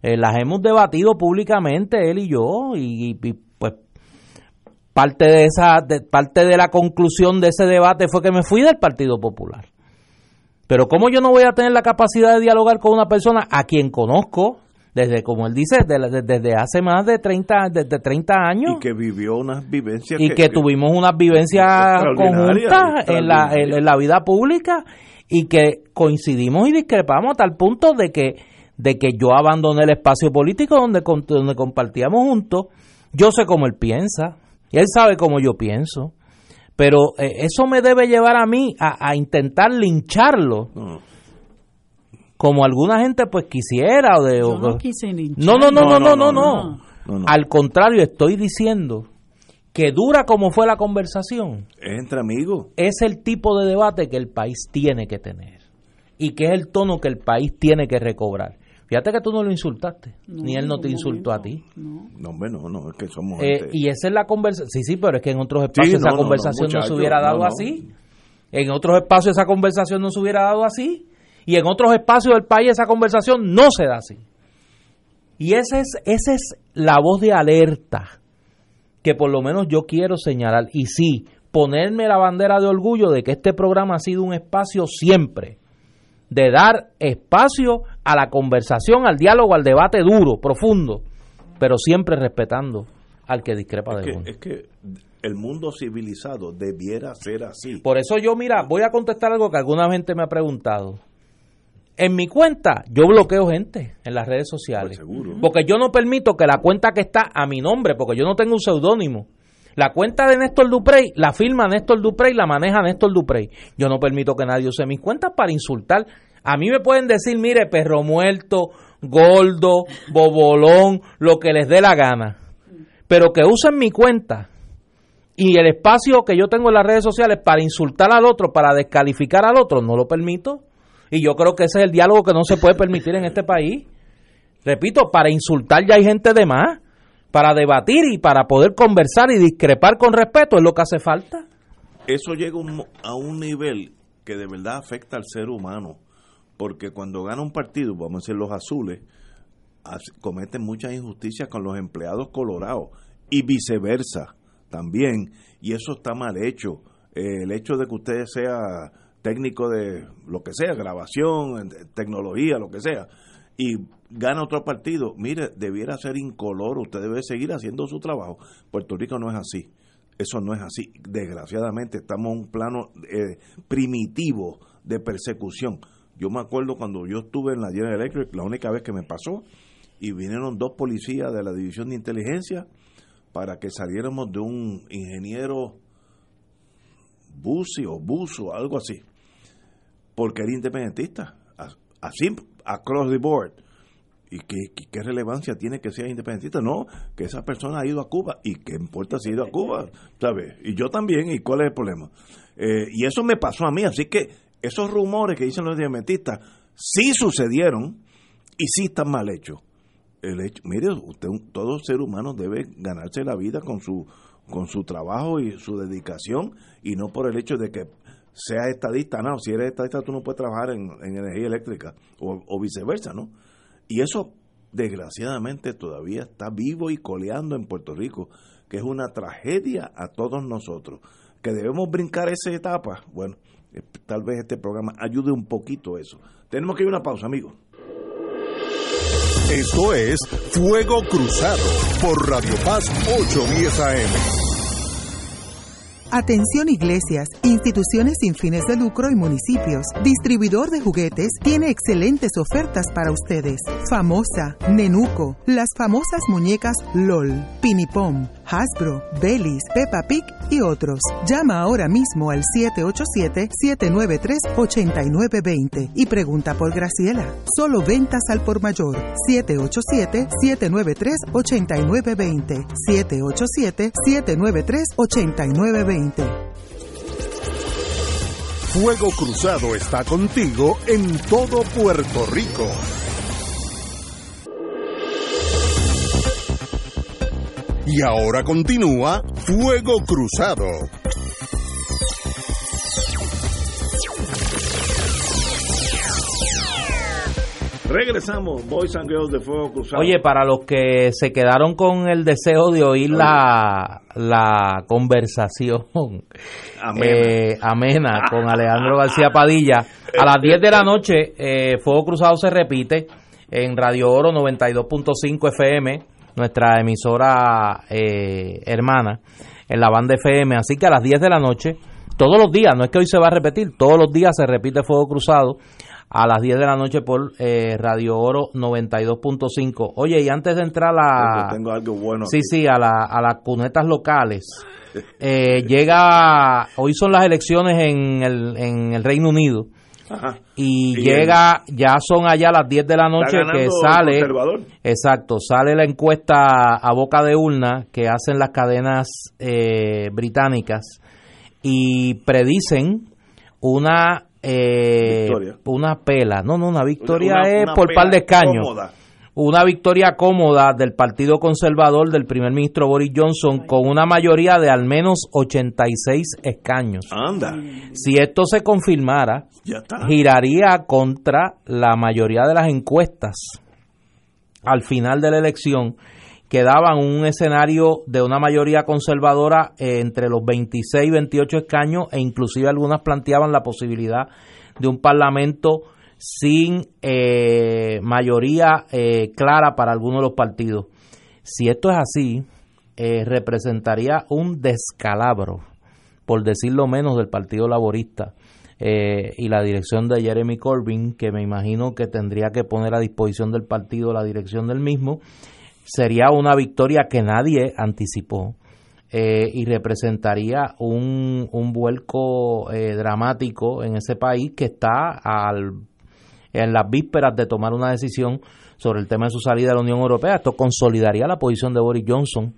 Eh, las hemos debatido públicamente él y yo y, pues parte de esa parte de la conclusión de ese debate fue que me fui del Partido Popular. Pero cómo yo no voy a tener la capacidad de dialogar con una persona a quien conozco, desde como él dice desde, hace más de 30 desde 30 años. Y que vivió unas vivencias y que, tuvimos unas vivencias conjuntas en la, en, la vida pública y que coincidimos y discrepamos a tal punto de que de que yo abandoné el espacio político donde, donde compartíamos juntos. Yo sé cómo él piensa y él sabe cómo yo pienso pero eh, eso me debe llevar a mí a, intentar lincharlo como alguna gente pues quisiera o de no, no, no, no, no, no, Al contrario, estoy diciendo que dura como fue la conversación. Es entre amigos. Es el tipo de debate que el país tiene que tener y que es el tono que el país tiene que recobrar. Fíjate que tú no lo insultaste, ni él no te insultó a ti. No, hombre, no, no, es que somos. Eh, y esa es la conversación. Sí, sí, pero es que en otros espacios esa conversación no, se hubiera dado así. En otros espacios esa conversación no se hubiera dado así. Y en otros espacios del país esa conversación no se da así. Y esa es, esa es la voz de alerta que por lo menos yo quiero señalar. Y sí, ponerme la bandera de orgullo de que este programa ha sido un espacio siempre de dar espacio a la conversación, al diálogo, al debate duro, profundo, pero siempre respetando al que discrepa de uno. Es que el mundo civilizado debiera ser así. Por eso yo, mira, voy a contestar algo que alguna gente me ha preguntado. En mi cuenta, yo bloqueo gente en las redes sociales. Pues porque yo no permito que la cuenta que está a mi nombre, porque yo no tengo un seudónimo. La cuenta de Néstor Duprey la firma Néstor Duprey, la maneja Néstor Duprey. Yo no permito que nadie use mis cuentas para insultar. A mí me pueden decir, mire, perro muerto, gordo, bobolón, lo que les dé la gana. Pero que usen mi cuenta y el espacio que yo tengo en las redes sociales para insultar al otro, para descalificar al otro, no lo permito. Y yo creo que ese es el diálogo que no se puede permitir en este país. Repito, para insultar ya hay gente de más. Para debatir y para poder conversar y discrepar con respeto es lo que hace falta. Eso llega a un nivel que de verdad afecta al ser humano. Porque cuando gana un partido, vamos a decir los azules, cometen muchas injusticias con los empleados colorados y viceversa también. Y eso está mal hecho. Eh, el hecho de que usted sea técnico de lo que sea, grabación, tecnología, lo que sea, y gana otro partido, mire, debiera ser incoloro, usted debe seguir haciendo su trabajo. Puerto Rico no es así, eso no es así. Desgraciadamente estamos en un plano eh, primitivo de persecución. Yo me acuerdo cuando yo estuve en la General Electric, la única vez que me pasó, y vinieron dos policías de la División de Inteligencia para que saliéramos de un ingeniero bucio, buzo, algo así porque era independentista. Así, across the board. ¿Y qué, relevancia tiene que sea independentista? No, que esa persona ha ido a Cuba. ¿Y qué importa si ha ido a Cuba? ¿Sabes? Y yo también. ¿Y cuál es el problema? Eh, y eso me pasó a mí. Así que esos rumores que dicen los independentistas sí sucedieron y sí están mal hechos. El hecho, mire, usted, todo ser humano debe ganarse la vida con su, con su trabajo y su dedicación y no por el hecho de que sea estadista, no, si eres estadista tú no puedes trabajar en, energía eléctrica o, viceversa, ¿no? Y eso desgraciadamente todavía está vivo y coleando en Puerto Rico, que es una tragedia a todos nosotros, que debemos brincar esa etapa. Bueno, eh, tal vez este programa ayude un poquito eso. Tenemos que ir a una pausa, amigos. Esto es Fuego Cruzado por Radio Paz 810 AM. Atención iglesias, instituciones sin fines de lucro y municipios. Distribuidor de juguetes tiene excelentes ofertas para ustedes. Famosa, Nenuco, las famosas muñecas LOL, Pinipom, Hasbro, Bellis, Peppa Pig y otros. Llama ahora mismo al 787-793-8920 y pregunta por Graciela. Solo ventas al por mayor. 787-793-8920. 787-793-8920. Fuego Cruzado está contigo en todo Puerto Rico. Y ahora continúa Fuego Cruzado. Regresamos, Boys and Girls de Fuego Cruzado. Oye, para los que se quedaron con el deseo de oír la, la conversación Amena. eh, amena con Alejandro García Padilla, a las 10 de la noche, eh, Fuego Cruzado se repite en Radio Oro 92.5 FM, nuestra emisora eh, hermana, en la banda FM. Así que a las 10 de la noche, todos los días, no es que hoy se va a repetir, todos los días se repite Fuego Cruzado a las 10 de la noche por eh, Radio Oro 92.5. Oye, y antes de entrar a Tengo algo bueno. Sí, sí, a, la, a las cunetas locales. Eh, llega, hoy son las elecciones en el, en el Reino Unido Ajá. y, Y llega, ya son allá las 10 de la noche que sale, exacto, sale la encuesta a boca de urna que hacen las cadenas eh, británicas y predicen una eh, una pela, no, no, una victoria Una- es una por par de escaños cómoda. Una victoria cómoda del Partido Conservador del primer ministro Boris Johnson con una mayoría de al menos 86 escaños. Anda, Si esto se confirmara, giraría contra la mayoría de las encuestas. Al final de la elección que daban un escenario de una mayoría conservadora eh, entre los 26 y 28 escaños e inclusive algunas planteaban la posibilidad de un parlamento sin eh, mayoría eh, clara para algunos de los partidos. Si esto es así, eh, representaría un descalabro, por decirlo menos, del Partido Laborista eh, y la dirección de Jeremy Corbyn, que me imagino que tendría que poner a disposición del partido la dirección del mismo, sería una victoria que nadie anticipó eh, y representaría un, un vuelco eh, dramático en ese país que está al, en las vísperas de tomar una decisión sobre el tema de su salida de la Unión Europea. Esto consolidaría la posición de Boris Johnson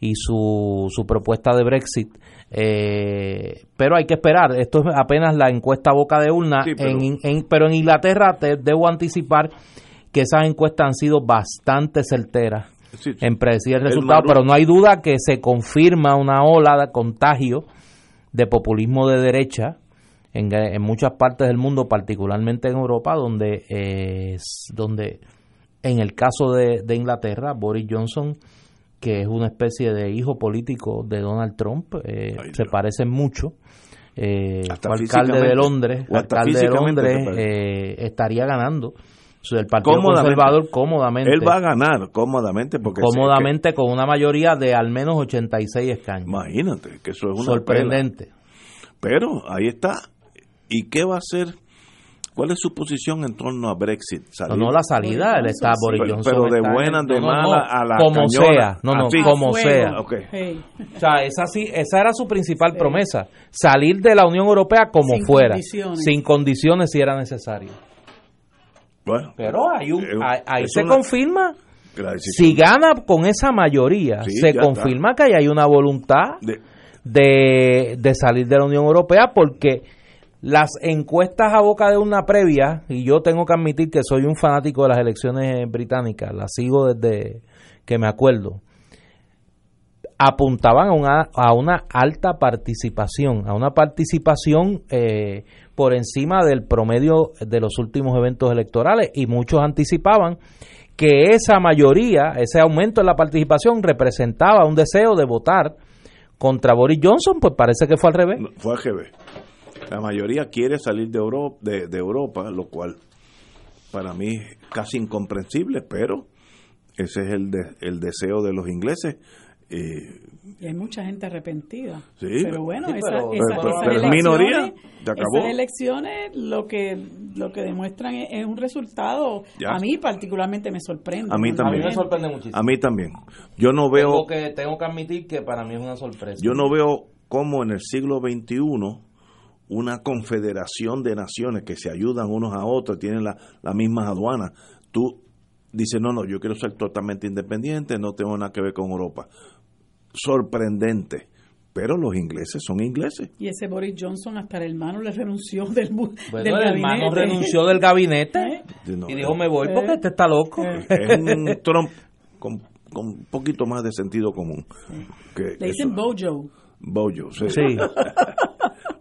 y su, su propuesta de Brexit. Eh, pero hay que esperar. Esto es apenas la encuesta boca de urna. Sí, pero- en, en- pero en Inglaterra te debo anticipar que esas encuestas han sido bastante certeras Sí, sí. en predecir el resultado, pero no hay duda que se confirma una ola de contagio de populismo de derecha en, en muchas partes del mundo, particularmente en Europa, donde, eh, es- donde en el caso de, de Inglaterra, Boris Johnson, que es una especie de hijo político de Donald Trump, eh, Ay, se Dios. parecen mucho. Eh, alcalde de. Londres, O alcalde de Londres, eh, estaría ganando. O sea, el Partido Cómodamente. Conservador cómodamente Él va a ganar cómodamente porque cómodamente con una mayoría de al menos 86 que- escaños. imagínate que eso es una Sorprendente. pela. Pero ahí está. ¿Y qué va a hacer? ¿Cuál es su posición en torno a Brexit? No, ¿Salir? no, la salida, él está Boris Pero- Johnson. pero de está en- buena, de no, no, mala, no, a la Como cañona. sea, no, no, Así. como sea. Ok. Hey. O sea, esa, sí, esa era su principal promesa, salir de la Unión Europea como Sin fuera, condiciones. sin condiciones si era necesario. Bueno, Pero hay un, eh, ahí, se una- confirma, si gana con esa mayoría, Sí, se confirma que ahí hay una voluntad de- de, de salir de la Unión Europea porque las encuestas a boca de una previa, y yo tengo que admitir que soy un fanático de las elecciones británicas, las sigo desde que me acuerdo, apuntaban a una, alta participación, a una participación eh, por encima del promedio de los últimos eventos electorales y muchos anticipaban que esa mayoría, ese aumento en la participación representaba un deseo de votar contra Boris Johnson, pues parece que fue al revés. fue al revés. La mayoría quiere salir de Europa, de, de Europa, lo cual para mí es casi incomprensible, pero ese es el, de- el deseo de los ingleses. Eh, Y hay mucha gente arrepentida. Sí, pero bueno, sí, esa- pero- esa- pero- esas pero es elecciones- minoría, se acabó. Esas elecciones lo que lo que demuestran es, es un resultado, Ya. a mí particularmente me sorprende. A mí A mí también. me sorprende muchísimo. a mí también. Yo no veo... tengo, que, tengo que admitir que para mí es una sorpresa. Yo no veo cómo en el siglo XXI una confederación de naciones que se ayudan unos a otros, tienen la- las mismas aduanas. Tú dices, no, no, yo quiero ser totalmente independiente, no tengo nada que ver con Europa. Sorprendente. Pero los ingleses son ingleses. Y ese Boris Johnson hasta el hermano le renunció del, bu- Bueno, del el hermano gabinete. renunció del gabinete ¿Eh? No, y dijo, me voy porque este está loco. Es un Trump con, con un poquito más de sentido común. Que Le dicen eso. Bojo. Bojo, sí. Sí.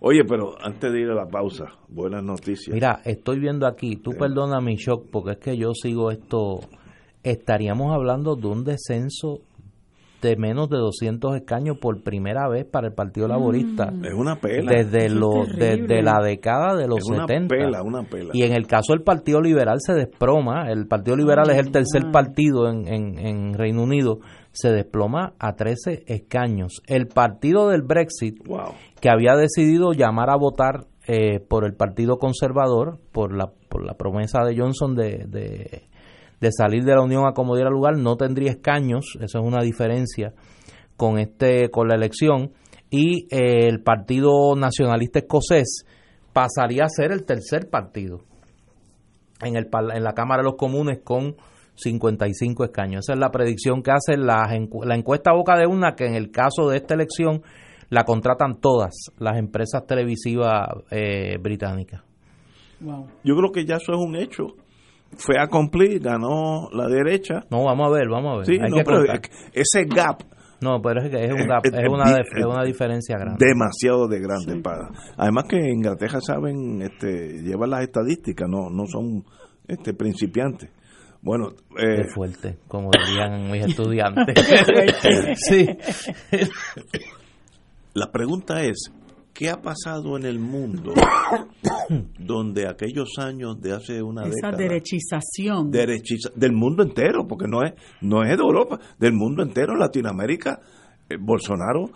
Oye, pero antes de ir a la pausa, buenas noticias. Mira, estoy viendo aquí, tú perdona mi shock porque es que yo sigo esto, estaríamos hablando de un descenso de menos de 200 escaños por primera vez para el Partido Laborista es una pela. desde lo la década de los es una 70. pela, una pela. Y en el caso del Partido Liberal se desploma, el Partido Liberal es el tercer partido en, en, en Reino Unido, se desploma a 13 escaños. El partido del Brexit, Wow. Que había decidido llamar a votar eh, por el Partido Conservador, por la, por la promesa de Johnson de, de, de salir de la Unión a como diera lugar, no tendría escaños, eso es una diferencia con, este, con la elección, y eh, el Partido Nacionalista Escocés pasaría a ser el tercer partido en, el, en la Cámara de los Comunes con 55 escaños. Esa es la predicción que hace la, la encuesta Boca de Una, que en el caso de esta elección la contratan todas las empresas televisivas eh, británicas. Wow. Yo creo que ya eso es un hecho. Fue a cumplir, ganó la derecha. No, vamos a ver, vamos a ver. Sí, Hay no, que pero ese gap No, pero es que es, un gap- es- es es una, es una diferencia grande. demasiado de grande para además que Inglaterra saben este llevan las estadísticas no no son este principiantes bueno eh, Qué fuerte, como dirían mis estudiantes. sí. la pregunta es qué ha pasado en el mundo donde aquellos años de hace una Esa década derechización. derechiza- del mundo entero, porque no es, no es de Europa, del mundo entero, Latinoamérica, eh, Bolsonaro,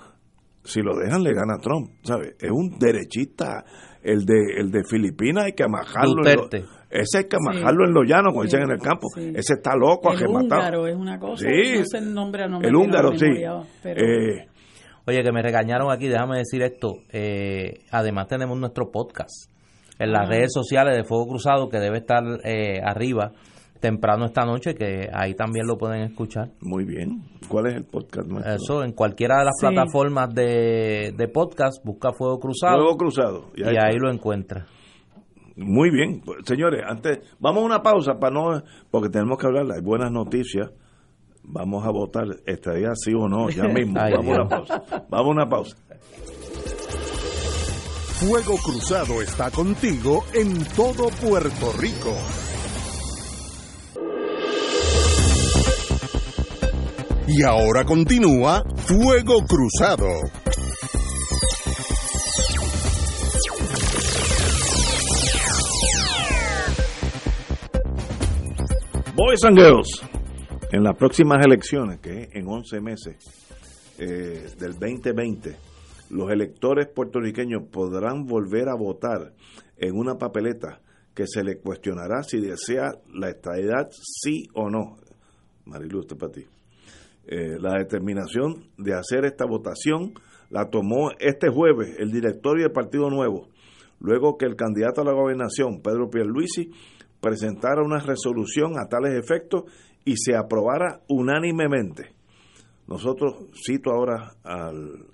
si lo dejan, le gana a Trump, ¿sabes? Es un derechista, el de, el de Filipinas hay que amajarlo, en lo- Duterte. ese hay que amajarlo en los llanos, como Sí, dicen en el campo, sí. ese está loco, a que matar. húngaro es una cosa. Sí. No sé el nombre, no me el a húngaro, sí. pero- Eh, Oye, que me regañaron aquí, déjame decir esto. eh, además tenemos nuestro podcast en las Ah. redes sociales de Fuego Cruzado que debe estar eh, arriba temprano esta noche, que ahí también lo pueden escuchar. muy bien. ¿Cuál es el podcast nuestro? Eso en cualquiera de las Sí. plataformas de, de podcast, busca Fuego Cruzado Fuego cruzado. y ahí lo encuentra. Muy bien, Pues, señores, antes vamos a una pausa para no porque tenemos que hablar, hay buenas noticias. Vamos a votar estaría sí o no, ya mismo. Ay, vamos a una pausa. Vamos a una pausa. Fuego Cruzado está contigo en todo Puerto Rico. Y ahora continúa Fuego Cruzado. Boys and Girls, en las próximas elecciones, que es en 11 meses eh, del 2020, los electores puertorriqueños podrán volver a votar en una papeleta que se le cuestionará si desea la estadidad sí o no. Marilu, esto es para ti. Eh, la determinación de hacer esta votación la tomó este jueves el directorio del Partido Nuevo, luego que el candidato a la gobernación, Pedro Pierluisi, presentara una resolución a tales efectos y se aprobara unánimemente. Nosotros, cito ahora al,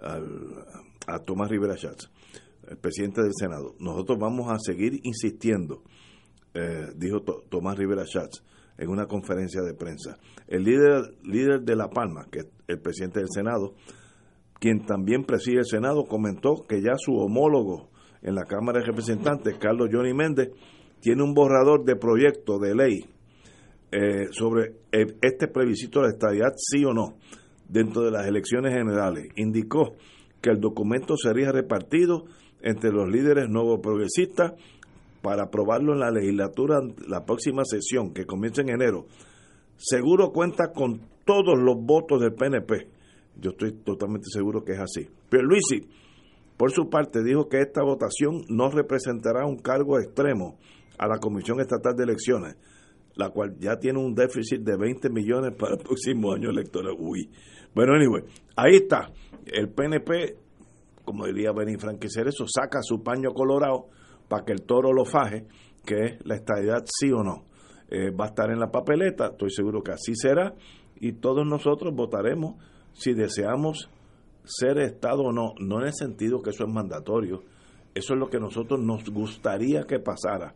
al- a Tomás Rivera Schatz, el presidente del Senado, nosotros vamos a seguir insistiendo, eh, dijo To- Tomás Rivera Schatz en una conferencia de prensa. El líder, líder de La Palma, que es el presidente del Senado, quien también preside el Senado, comentó que ya su homólogo en la Cámara de Representantes, Carlos Johnny Méndez, tiene un borrador de proyecto de ley eh, sobre eh, este plebiscito de estadidad, sí o no, dentro de las elecciones generales. Indicó que el documento sería repartido entre los líderes nuevos progresistas para aprobarlo en la legislatura, la próxima sesión que comienza en enero. seguro cuenta con todos los votos del PNP. Yo estoy totalmente seguro que es así. Pero Luisi, por su parte, dijo que esta votación no representará un cargo extremo a la Comisión Estatal de Elecciones, la cual ya tiene un déficit de 20 millones para el próximo año electoral. Uy. Bueno, anyway, ahí está. El PNP, como diría Benny Franquicer, eso saca su paño colorado para que el toro lo faje, que es la estadidad sí o no. Eh, va a estar en la papeleta, estoy seguro que así será, y todos nosotros votaremos si deseamos ser Estado o no, no en el sentido que eso es mandatorio, eso es lo que nosotros nos gustaría que pasara.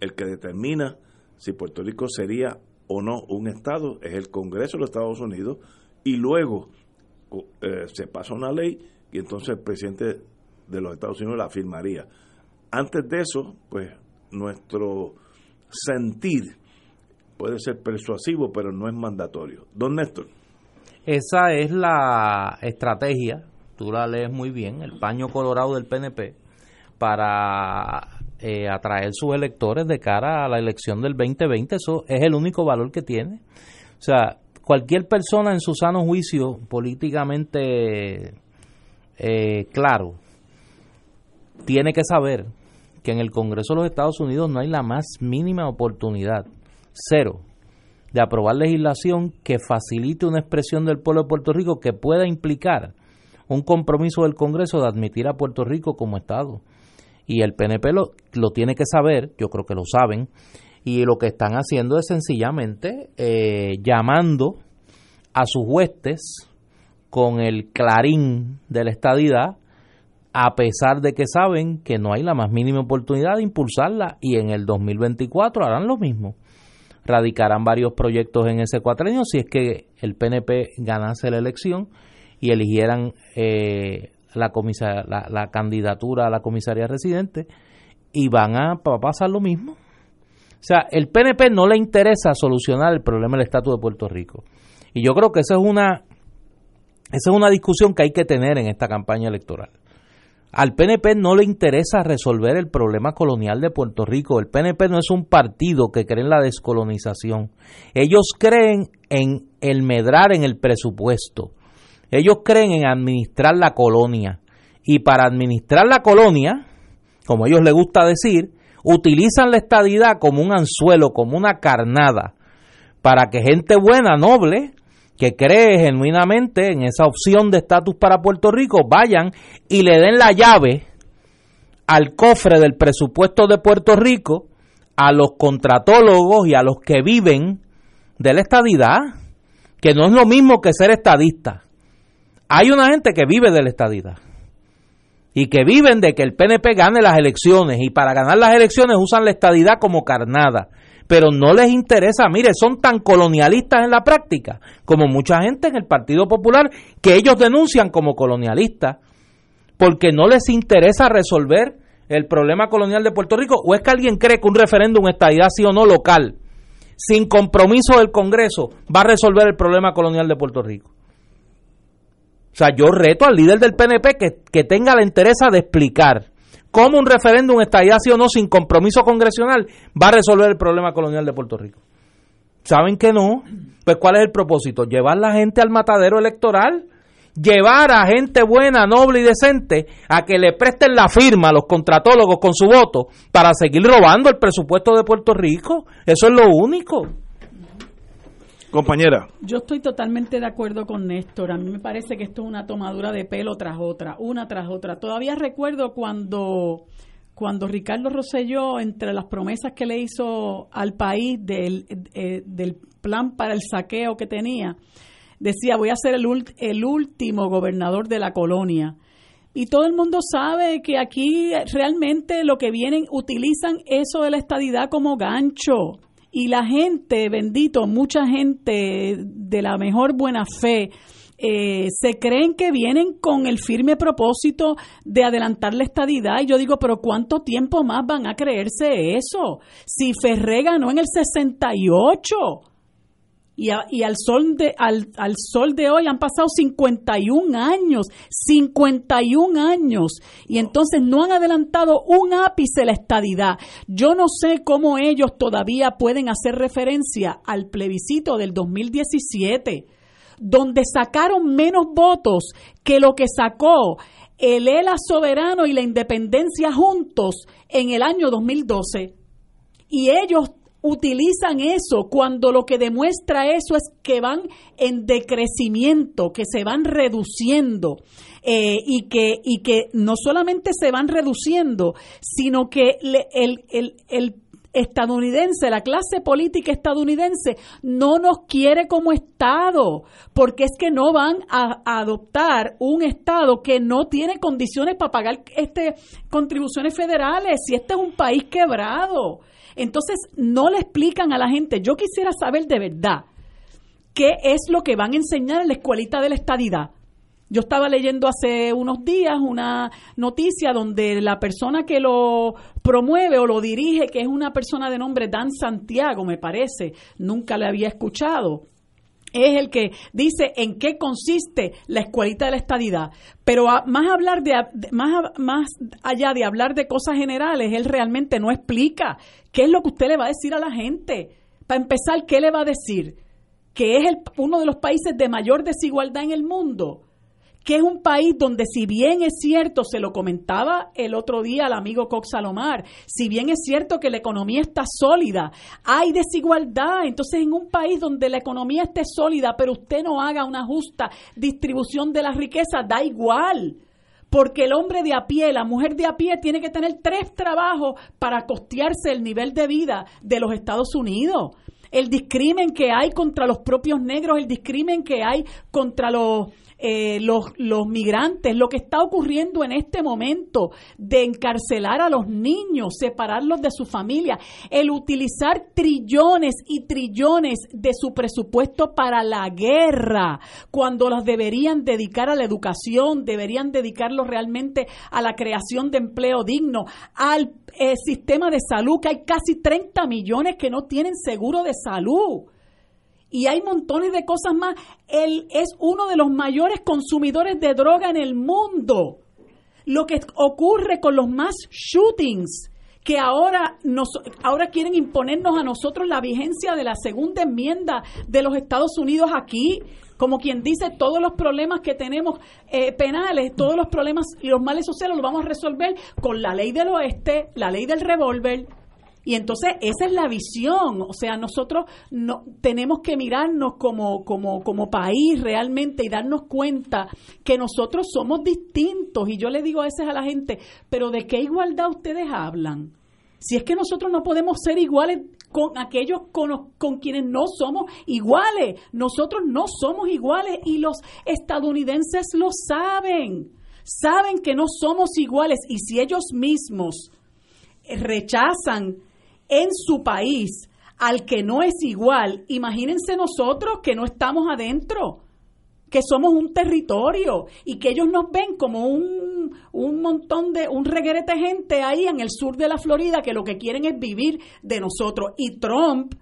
El que determina si Puerto Rico sería o no un Estado es el Congreso de los Estados Unidos y luego eh, se pasa una ley y entonces el presidente de los Estados Unidos la firmaría. Antes de eso, pues nuestro sentir puede ser persuasivo, pero no es mandatorio. Don Néstor. Esa es la estrategia, tú la lees muy bien, el paño colorado del PNP, para eh, atraer sus electores de cara a la elección del 2020. Eso es el único valor que tiene. O sea, cualquier persona en su sano juicio políticamente eh, claro tiene que saber que en el Congreso de los Estados Unidos no hay la más mínima oportunidad, cero, de aprobar legislación que facilite una expresión del pueblo de Puerto Rico que pueda implicar un compromiso del Congreso de admitir a Puerto Rico como Estado. Y el PNP lo, lo tiene que saber, yo creo que lo saben, y lo que están haciendo es sencillamente eh, llamando a sus huestes con el clarín de la estadidad, a pesar de que saben que no hay la más mínima oportunidad de impulsarla y en el 2024 harán lo mismo. Radicarán varios proyectos en ese cuatrenio si es que el PNP ganase la elección y eligieran eh, la, la, candidatura a la comisaría residente y van a, pasar lo mismo. O sea, el PNP no le interesa solucionar el problema del estatus de Puerto Rico. Y yo creo que esa es una esa es una discusión que hay que tener en esta campaña electoral. Al PNP no le interesa resolver el problema colonial de Puerto Rico. El PNP no es un partido que cree en la descolonización. Ellos creen en el medrar en el presupuesto. Ellos creen en administrar la colonia. Y para administrar la colonia, como a ellos les gusta decir, utilizan la estadidad como un anzuelo, como una carnada, para que gente buena, noble, que cree genuinamente en esa opción de estatus para Puerto Rico, vayan y le den la llave al cofre del presupuesto de Puerto Rico a los contratólogos y a los que viven de la estadidad, que no es lo mismo que ser estadista. Hay una gente que vive de la estadidad y que viven de que el PNP gane las elecciones y para ganar las elecciones usan la estadidad como carnada pero no les interesa, mire, son tan colonialistas en la práctica como mucha gente en el Partido Popular que ellos denuncian como colonialistas porque no les interesa resolver el problema colonial de Puerto Rico o es que alguien cree que un referéndum estadidad sí o no local sin compromiso del Congreso va a resolver el problema colonial de Puerto Rico. O sea, yo reto al líder del PNP que, que tenga la interés de explicar cómo un referéndum estadía sí o no sin compromiso congresional va a resolver el problema colonial de Puerto Rico. ¿Saben que no? Pues ¿cuál es el propósito? Llevar la gente al matadero electoral, llevar a gente buena, noble y decente a que le presten la firma a los contratólogos con su voto para seguir robando el presupuesto de Puerto Rico. Eso es lo único. Compañera. Yo estoy totalmente de acuerdo con Néstor. A mí me parece que esto es una tomadura de pelo tras otra, una tras otra. Todavía recuerdo cuando, cuando Ricardo Rosselló, entre las promesas que le hizo al país del, eh, del plan para el saqueo que tenía, decía, voy a ser el, el último gobernador de la colonia. Y todo el mundo sabe que aquí realmente lo que vienen, utilizan eso de la estadidad como gancho y la gente, bendito, mucha gente de la mejor buena fe, eh, se creen que vienen con el firme propósito de adelantar la estadidad. Y yo digo, pero ¿cuánto tiempo más van a creerse eso? Si Ferré ganó en el 68 y, al, sol de, al, al, sol de hoy han pasado 51 años, 51 años, y entonces no han adelantado un ápice la estadidad. Yo no sé cómo ellos todavía pueden hacer referencia al plebiscito del 2017, donde sacaron menos votos que lo que sacó el ELA soberano y la independencia juntos en el año 2012. Y ellos utilizan eso cuando lo que demuestra eso es que van en decrecimiento, que se van reduciendo eh, y, que, y que no solamente se van reduciendo, sino que el, el, el estadounidense, la clase política estadounidense, no nos quiere como Estado, porque es que no van a, adoptar un Estado que no tiene condiciones para pagar este contribuciones federales, si este es un país quebrado. Entonces, no le explican a la gente. Yo quisiera saber de verdad qué es lo que van a enseñar en la escuelita de la estadidad. Yo estaba leyendo hace unos días una noticia donde la persona que lo promueve o lo dirige, que es una persona de nombre Dan Santiago, me parece, nunca le había escuchado, es el que dice en qué consiste la escuelita de la estadidad. Pero más hablar de más, más allá de hablar de cosas generales, él realmente no explica qué es lo que usted le va a decir a la gente. Para empezar, ¿qué le va a decir? Que es el, uno de los países de mayor desigualdad en el mundo que es un país donde si bien es cierto, se lo comentaba el otro día al amigo Cox Salomar, si bien es cierto que la economía está sólida, hay desigualdad. Entonces, en un país donde la economía esté sólida, pero usted no haga una justa distribución de la riqueza, da igual. Porque el hombre de a pie, la mujer de a pie, tiene que tener tres trabajos para costearse el nivel de vida de los Estados Unidos el discrimen que hay contra los propios negros, el discrimen que hay contra los eh, los, los migrantes, lo que está ocurriendo en este momento de encarcelar a los niños, separarlos de su familia, el utilizar trillones y trillones de su presupuesto para la guerra, cuando los deberían dedicar a la educación, deberían dedicarlos realmente a la creación de empleo digno, al eh, sistema de salud, que hay casi 30 millones que no tienen seguro de salud y hay montones de cosas más. Él es uno de los mayores consumidores de droga en el mundo. Lo que ocurre con los más shootings, que ahora, nos, ahora quieren imponernos a nosotros la vigencia de la segunda enmienda de los Estados Unidos aquí, como quien dice, todos los problemas que tenemos eh, penales, todos los problemas y los males sociales los vamos a resolver con la ley del oeste, la ley del revólver, y entonces esa es la visión, o sea, nosotros no, tenemos que mirarnos como, como, como país realmente y darnos cuenta que nosotros somos distintos. Y yo le digo a veces a la gente, pero ¿de qué igualdad ustedes hablan? Si es que nosotros no podemos ser iguales con aquellos con, con, quienes no somos iguales. Nosotros no somos iguales y los estadounidenses lo saben. Saben que no somos iguales y si ellos mismos rechazan en su país al que no es igual, imagínense nosotros que no estamos adentro, que somos un territorio y que ellos nos ven como un, un montón de, un gente ahí en el sur de la Florida que lo que quieren es vivir de nosotros. Y Trump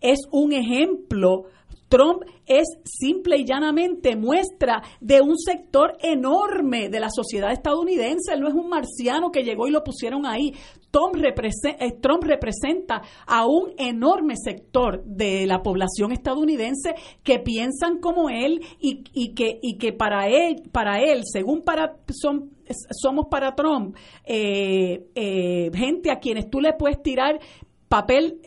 es un ejemplo Trump es simple y llanamente muestra de un sector enorme de la sociedad estadounidense. Él no es un marciano que llegó y lo pusieron ahí. Trump representa, eh, Trump representa a un enorme sector de la población estadounidense que piensan como él y, que, para él, para él según son, somos para Trump, eh, eh, gente a quienes tú le puedes tirar papel,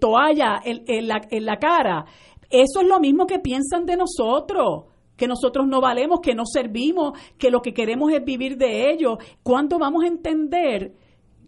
toalla en, la, en la cara eso es lo mismo que piensan de nosotros que nosotros no valemos, que no servimos, que lo que queremos es vivir de ello. ¿Cuándo vamos a entender?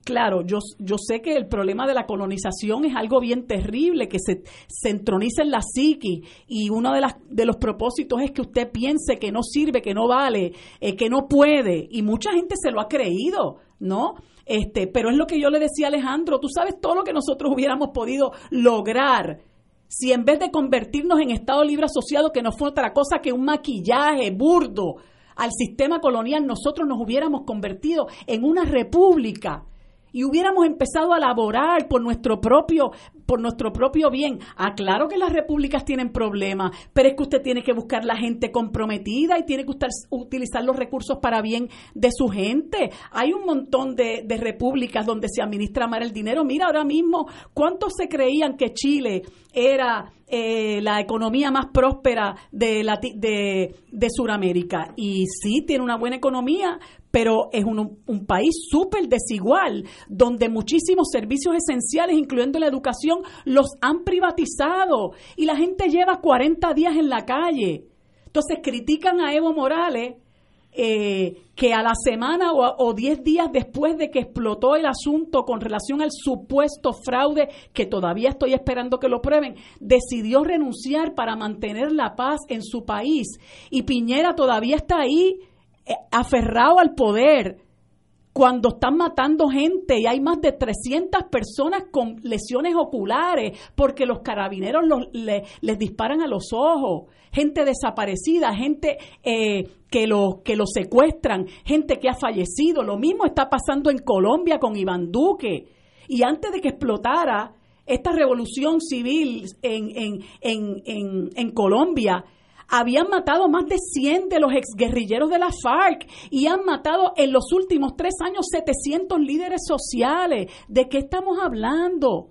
Claro, yo, yo sé que el problema de la colonización es algo bien terrible, que se, se entroniza en la psiqui y uno de, las, de los propósitos es que usted piense que no sirve, que no vale, eh, que no puede y mucha gente se lo ha creído, ¿no? Este, pero es lo que yo le decía a Alejandro, tú sabes todo lo que nosotros hubiéramos podido lograr si en vez de convertirnos en Estado Libre Asociado, que no fue otra cosa que un maquillaje burdo al sistema colonial, nosotros nos hubiéramos convertido en una república y hubiéramos empezado a laborar por nuestro propio por nuestro propio bien. Aclaro que las repúblicas tienen problemas, pero es que usted tiene que buscar la gente comprometida y tiene que utilizar los recursos para bien de su gente. Hay un montón de, repúblicas donde se administra mal el dinero. Mira ahora mismo cuántos se creían que Chile era eh, la economía más próspera de, de, de Sudamérica. Y sí, tiene una buena economía, pero es un, un país súper desigual, donde muchísimos servicios esenciales, incluyendo la educación, los han privatizado y la gente lleva 40 días en la calle. Entonces critican a Evo Morales eh, que a la semana o, 10 días después de que explotó el asunto con relación al supuesto fraude, que todavía estoy esperando que lo prueben, decidió renunciar para mantener la paz en su país. Y Piñera todavía está ahí aferrado al poder cuando están matando gente y hay más de 300 personas con lesiones oculares porque los carabineros les disparan a los ojos, gente desaparecida, gente eh, que lo que lo secuestran, gente que ha fallecido. Lo mismo está pasando en Colombia con Iván Duque. Y antes de que explotara esta revolución civil en, en, en, en Colombia, habían matado más de 100 de los exguerrilleros de la FARC y han matado en los últimos tres años 700 líderes sociales. ¿De qué estamos hablando?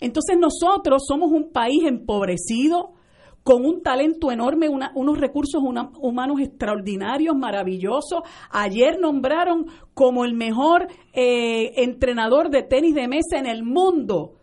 Entonces nosotros somos un país empobrecido, con un talento enorme, unos recursos humanos extraordinarios, maravillosos. Ayer nombraron como el mejor eh, entrenador de tenis de mesa en el mundo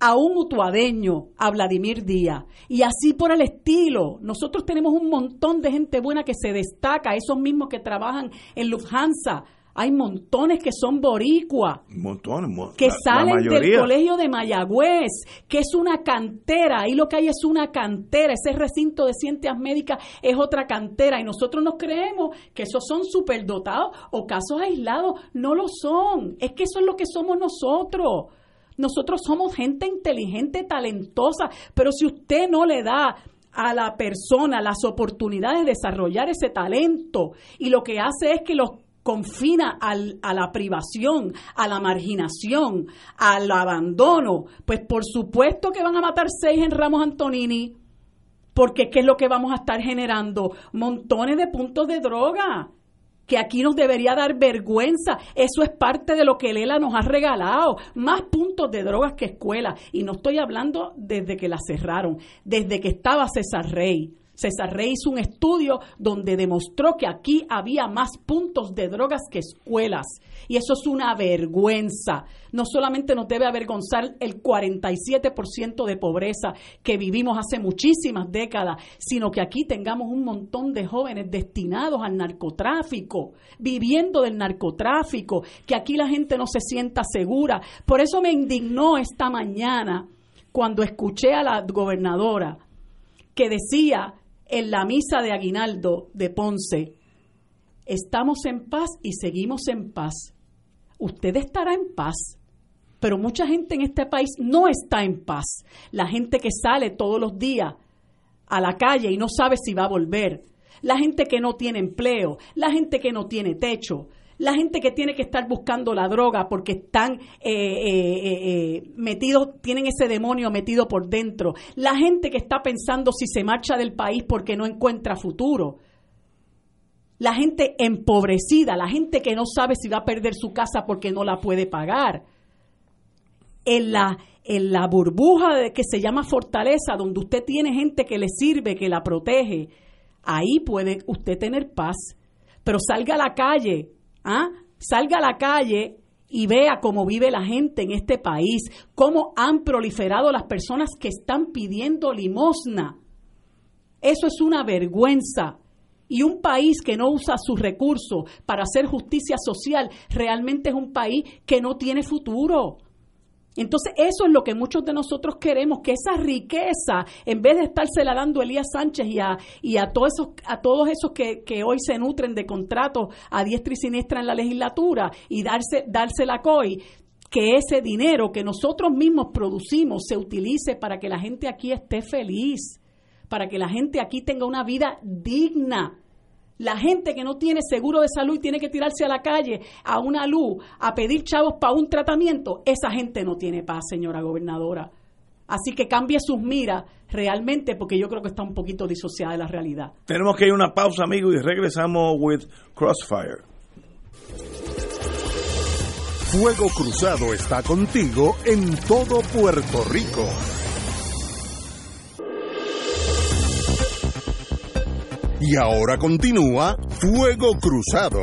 a un utuadeño, a Vladimir Díaz. Y así por el estilo. Nosotros tenemos un montón de gente buena que se destaca, esos mismos que trabajan en Lufthansa. Hay montones que son boricua, montones, que salen del colegio de Mayagüez, que es una cantera. Ahí lo que hay es una cantera. Ese recinto de ciencias médicas es otra cantera. Y nosotros nos creemos que esos son superdotados o casos aislados. No lo son. Es que eso es lo que somos nosotros. Nosotros somos gente inteligente, talentosa, pero si usted no le da a la persona las oportunidades de desarrollar ese talento y lo que hace es que los confina al, a la privación, a la marginación, al abandono, pues por supuesto que van a matar seis en Ramos Antonini, porque ¿qué es lo que vamos a estar generando? Montones de puntos de droga que aquí nos debería dar vergüenza. Eso es parte de lo que Lela nos ha regalado. Más puntos de drogas que escuela. Y no estoy hablando desde que la cerraron, desde que estaba César Rey. César Rey hizo un estudio donde demostró que aquí había más puntos de drogas que escuelas. Y eso es una vergüenza. No solamente nos debe avergonzar el 47% de pobreza que vivimos hace muchísimas décadas, sino que aquí tengamos un montón de jóvenes destinados al narcotráfico, viviendo del narcotráfico, que aquí la gente no se sienta segura. Por eso me indignó esta mañana cuando escuché a la gobernadora que decía en la misa de Aguinaldo de Ponce, estamos en paz y seguimos en paz. Usted estará en paz, pero mucha gente en este país no está en paz. La gente que sale todos los días a la calle y no sabe si va a volver. La gente que no tiene empleo, la gente que no tiene techo, la gente que tiene que estar buscando la droga porque están eh, eh, eh, metidos, tienen ese demonio metido por dentro, la gente que está pensando si se marcha del país porque no encuentra futuro, la gente empobrecida, la gente que no sabe si va a perder su casa porque no la puede pagar. En la, en la burbuja que se llama fortaleza, donde usted tiene gente que le sirve, que la protege, ahí puede usted tener paz. Pero salga a la calle ¿Ah? Salga a la calle y vea cómo vive la gente en este país, cómo han proliferado las personas que están pidiendo limosna. Eso es una vergüenza. Y un país que no usa sus recursos para hacer justicia social realmente es un país que no tiene futuro. Entonces eso es lo que muchos de nosotros queremos, que esa riqueza, en vez de estársela dando Elías Sánchez y a, y a, todos esos, a todos esos que, que hoy se nutren de contratos a diestra y siniestra en la legislatura y darse, darse la COI, que ese dinero que nosotros mismos producimos se utilice para que la gente aquí esté feliz, para que la gente aquí tenga una vida digna la gente que no tiene seguro de salud y tiene que tirarse a la calle a una luz a pedir chavos para un tratamiento, esa gente no tiene paz, señora gobernadora. Así que cambie sus miras realmente porque yo creo que está un poquito disociada de la realidad. Tenemos que ir a una pausa, amigos, y regresamos with Crossfire. Fuego Cruzado está contigo en todo Puerto Rico. Y ahora continúa Fuego Cruzado.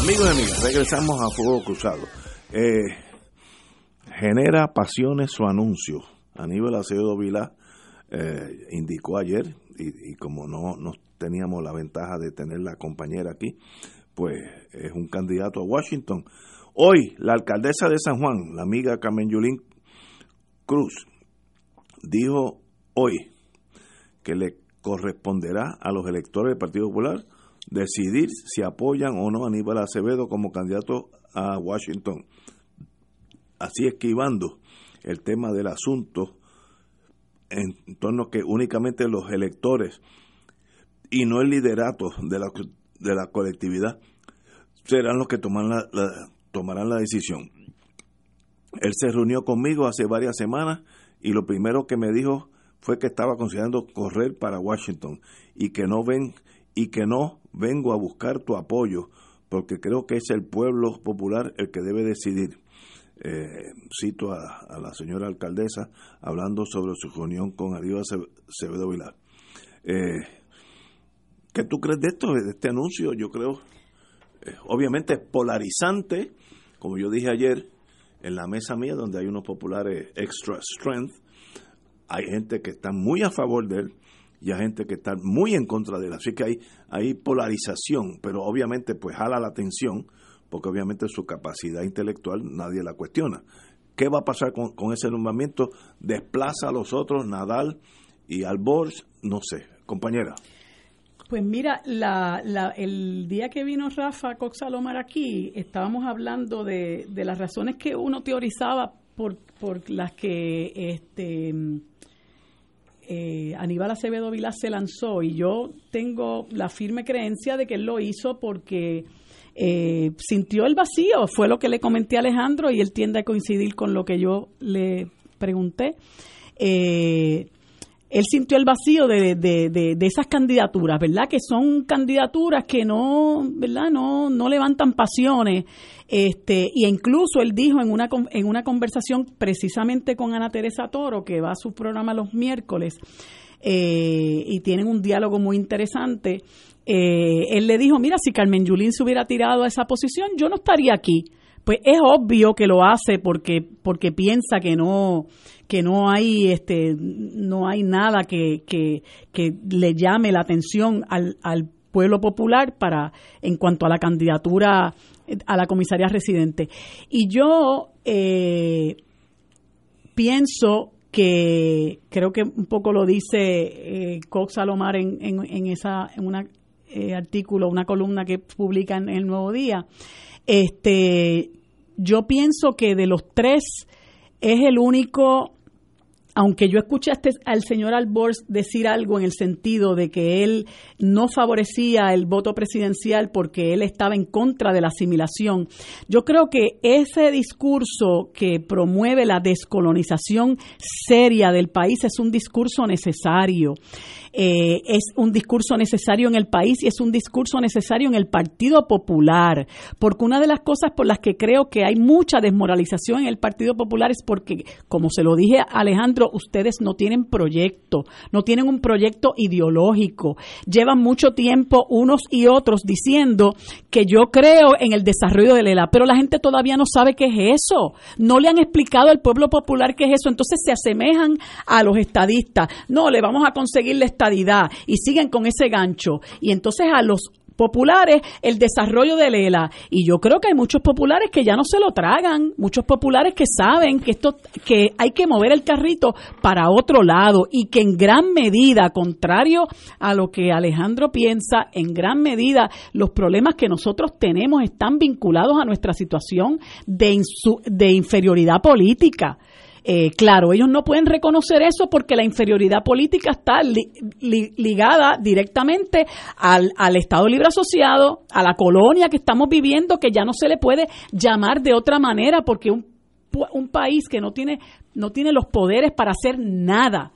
Amigos y amigas, regresamos a Fuego Cruzado. Eh, genera pasiones su anuncio. Aníbal Acevedo Vilá eh, indicó ayer, y, como no, no teníamos la ventaja de tener la compañera aquí, pues es un candidato a Washington. Hoy, la alcaldesa de San Juan, la amiga Carmen Yulín Cruz, dijo hoy que le corresponderá a los electores del Partido Popular decidir si apoyan o no a Aníbal Acevedo como candidato a Washington. Así esquivando el tema del asunto en torno a que únicamente los electores y no el liderato de la, de la colectividad serán los que la, tomarán la decisión. Él se reunió conmigo hace varias semanas y lo primero que me dijo fue que estaba considerando correr para Washington y que no ven y que no vengo a buscar tu apoyo porque creo que es el pueblo popular el que debe decidir. Eh, cito a, la señora alcaldesa hablando sobre su reunión con Aníbal Acevedo Vilar. Eh, ¿Qué tú crees de esto, de este anuncio? Yo creo, eh, obviamente, polarizante, como yo dije ayer, en la mesa mía donde hay unos populares extra strength, hay gente que está muy a favor de él y hay gente que está muy en contra de él. Así que hay, hay polarización, pero obviamente pues jala la atención, porque obviamente su capacidad intelectual nadie la cuestiona. ¿Qué va a pasar con, ese nombramiento? ¿Desplaza a los otros, Nadal y Albors? No sé, compañera. Pues mira, la, la, el día que vino Rafa Coxalomar aquí, estábamos hablando de, de las razones que uno teorizaba por, por las que este eh, Aníbal Acevedo Vilás se lanzó y yo tengo la firme creencia de que él lo hizo porque eh, sintió el vacío, fue lo que le comenté a Alejandro y él tiende a coincidir con lo que yo le pregunté. Eh, él sintió el vacío de, de, de, esas candidaturas, ¿verdad? Que son candidaturas que no, ¿verdad? No, no levantan pasiones. Este, y incluso él dijo en una, en una conversación precisamente con Ana Teresa Toro, que va a su programa los miércoles, eh, y tienen un diálogo muy interesante, eh, él le dijo, mira, si Carmen Yulín se hubiera tirado a esa posición, yo no estaría aquí. Pues es obvio que lo hace porque, porque piensa que no, que no hay este no hay nada que, que, le llame la atención al, al pueblo popular para en cuanto a la candidatura a la comisaría residente. Y yo eh, pienso que creo que un poco lo dice eh, Cox Salomar en, en, esa en un eh, artículo una columna que publica en el Nuevo Día. Este yo pienso que de los tres es el único aunque yo escuchaste al señor Albors decir algo en el sentido de que él no favorecía el voto presidencial porque él estaba en contra de la asimilación, yo creo que ese discurso que promueve la descolonización seria del país es un discurso necesario. Eh, es un discurso necesario en el país y es un discurso necesario en el Partido Popular, porque una de las cosas por las que creo que hay mucha desmoralización en el Partido Popular es porque, como se lo dije a Alejandro, ustedes no tienen proyecto, no tienen un proyecto ideológico, llevan mucho tiempo unos y otros diciendo que yo creo en el desarrollo de ELA, pero la gente todavía no sabe qué es eso, no le han explicado al pueblo popular qué es eso, entonces se asemejan a los estadistas, no, le vamos a conseguir la y siguen con ese gancho. Y entonces a los populares el desarrollo de Lela. Y yo creo que hay muchos populares que ya no se lo tragan, muchos populares que saben que esto que hay que mover el carrito para otro lado y que en gran medida, contrario a lo que Alejandro piensa, en gran medida los problemas que nosotros tenemos están vinculados a nuestra situación de, de inferioridad política Eh, claro, ellos no pueden reconocer eso porque la inferioridad política está ligada directamente al, al Estado Libre Asociado, a la colonia que estamos viviendo, que ya no se le puede llamar de otra manera porque un, un país que no tiene, no tiene los poderes para hacer nada,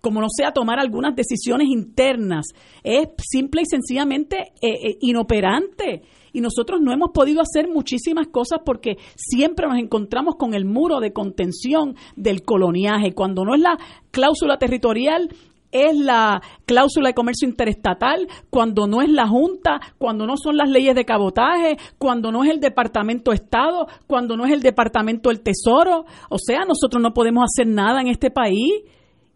como no sea tomar algunas decisiones internas, es simple y sencillamente eh, eh, inoperante. Y nosotros no hemos podido hacer muchísimas cosas porque siempre nos encontramos con el muro de contención del coloniaje. Cuando no es la cláusula territorial, es la cláusula de comercio interestatal, cuando no es la Junta, cuando no son las leyes de cabotaje, cuando no es el Departamento de Estado, cuando no es el Departamento del Tesoro. O sea, nosotros no podemos hacer nada en este país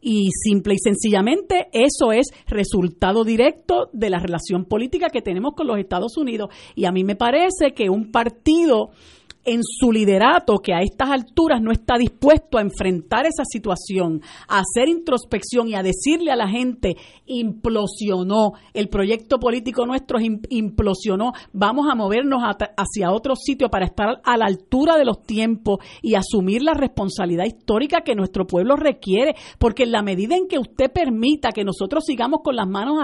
y simple y sencillamente eso es resultado directo de la relación política que tenemos con los Estados Unidos. Y a mí me parece que un partido en su liderato que a estas alturas no está dispuesto a enfrentar esa situación, a hacer introspección y a decirle a la gente, implosionó, el proyecto político nuestro implosionó, vamos a movernos hacia otro sitio para estar a la altura de los tiempos y asumir la responsabilidad histórica que nuestro pueblo requiere, porque en la medida en que usted permita que nosotros sigamos con las manos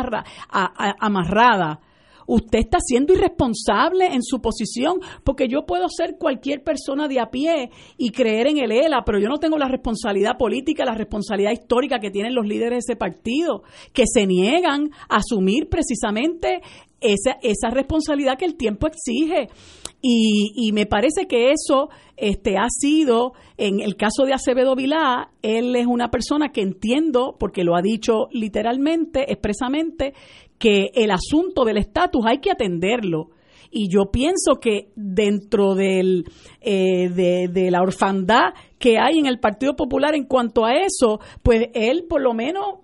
amarradas, usted está siendo irresponsable en su posición, porque yo puedo ser cualquier persona de a pie y creer en el ELA, pero yo no tengo la responsabilidad política, la responsabilidad histórica que tienen los líderes de ese partido, que se niegan a asumir precisamente esa, esa responsabilidad que el tiempo exige. Y, y, me parece que eso este, ha sido, en el caso de Acevedo Vilá, él es una persona que entiendo, porque lo ha dicho literalmente, expresamente, que el asunto del estatus hay que atenderlo. Y yo pienso que dentro del, eh, de, la orfandad que hay en el Partido Popular en cuanto a eso, pues él por lo menos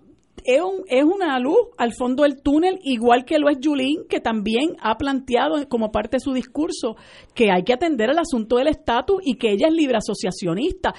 es, un, es, una luz al fondo del túnel, igual que lo es Yulín, que también ha planteado como parte de su discurso que hay que atender el asunto del estatus y que ella es libre asociacionista.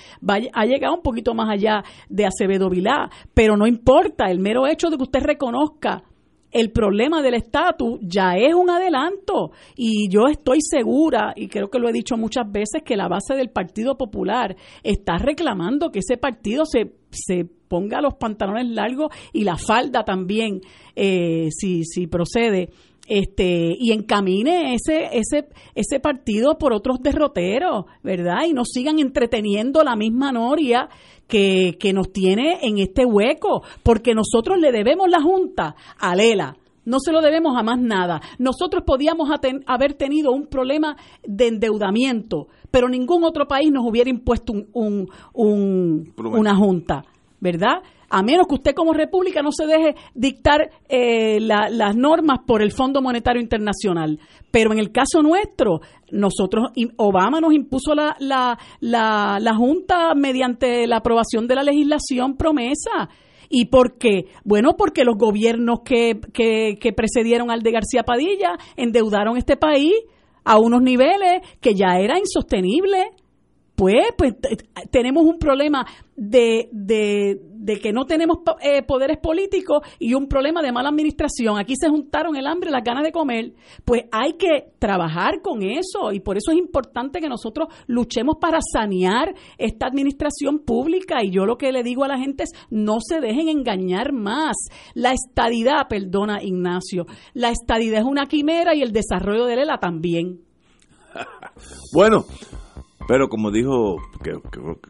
ha llegado un poquito más allá de Acevedo Vilá, pero no importa, el mero hecho de que usted reconozca el problema del estatus ya es un adelanto. Y yo estoy segura, y creo que lo he dicho muchas veces, que la base del Partido Popular está reclamando que ese partido se, se ponga los pantalones largos y la falda también, eh, si, si procede, este y encamine ese ese ese partido por otros derroteros, ¿verdad? Y no sigan entreteniendo la misma noria que, que nos tiene en este hueco, porque nosotros le debemos la Junta a Lela. No se lo debemos a más nada. Nosotros podíamos haber tenido un problema de endeudamiento, pero ningún otro país nos hubiera impuesto un, un, una junta, ¿verdad? A menos que usted como república no se deje dictar eh, las normas por el Fondo Monetario Internacional. Pero en el caso nuestro, nosotros, Obama nos impuso la, la, la, Junta mediante la aprobación de la legislación promesa. ¿Y por qué? Bueno, porque los gobiernos que, que, que precedieron al de García Padilla endeudaron este país a unos niveles que ya era insostenible pues, pues tenemos un problema de, que no tenemos eh, poderes políticos y un problema de mala administración. Aquí se juntaron el hambre y las ganas de comer. Pues hay que trabajar con eso y por eso es importante que nosotros luchemos para sanear esta administración pública. Y yo lo que le digo a la gente es no se dejen engañar más. La estadidad, perdona Ignacio, la estadidad es una quimera y el desarrollo de ELA también. bueno, pero como dijo, que,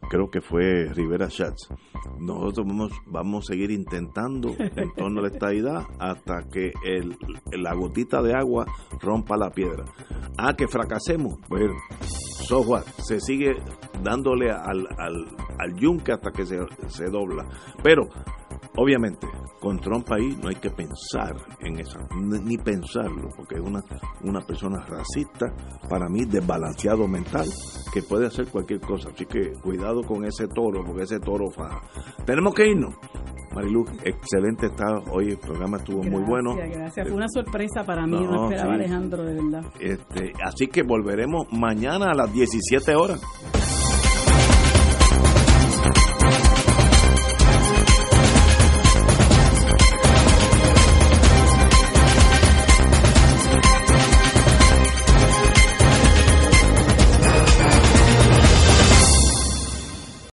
creo que fue Rivera Schatz, nosotros vamos, vamos a seguir intentando en torno a la estadidad hasta que el, la gotita de agua rompa la piedra. Ah, que fracasemos. Bueno, software se sigue dándole al, al, al yunque hasta que se, se dobla. Pero Obviamente, con Trump ahí no hay que pensar en eso, ni pensarlo, porque es una, una persona racista, para mí desbalanceado mental, que puede hacer cualquier cosa. Así que cuidado con ese toro, porque ese toro fa. Tenemos que irnos. Marilu, excelente está hoy, el programa estuvo muy bueno. Gracias, fue una sorpresa para mí, no, esperaba Alejandro, de verdad. Este, así que volveremos mañana a las 17 horas.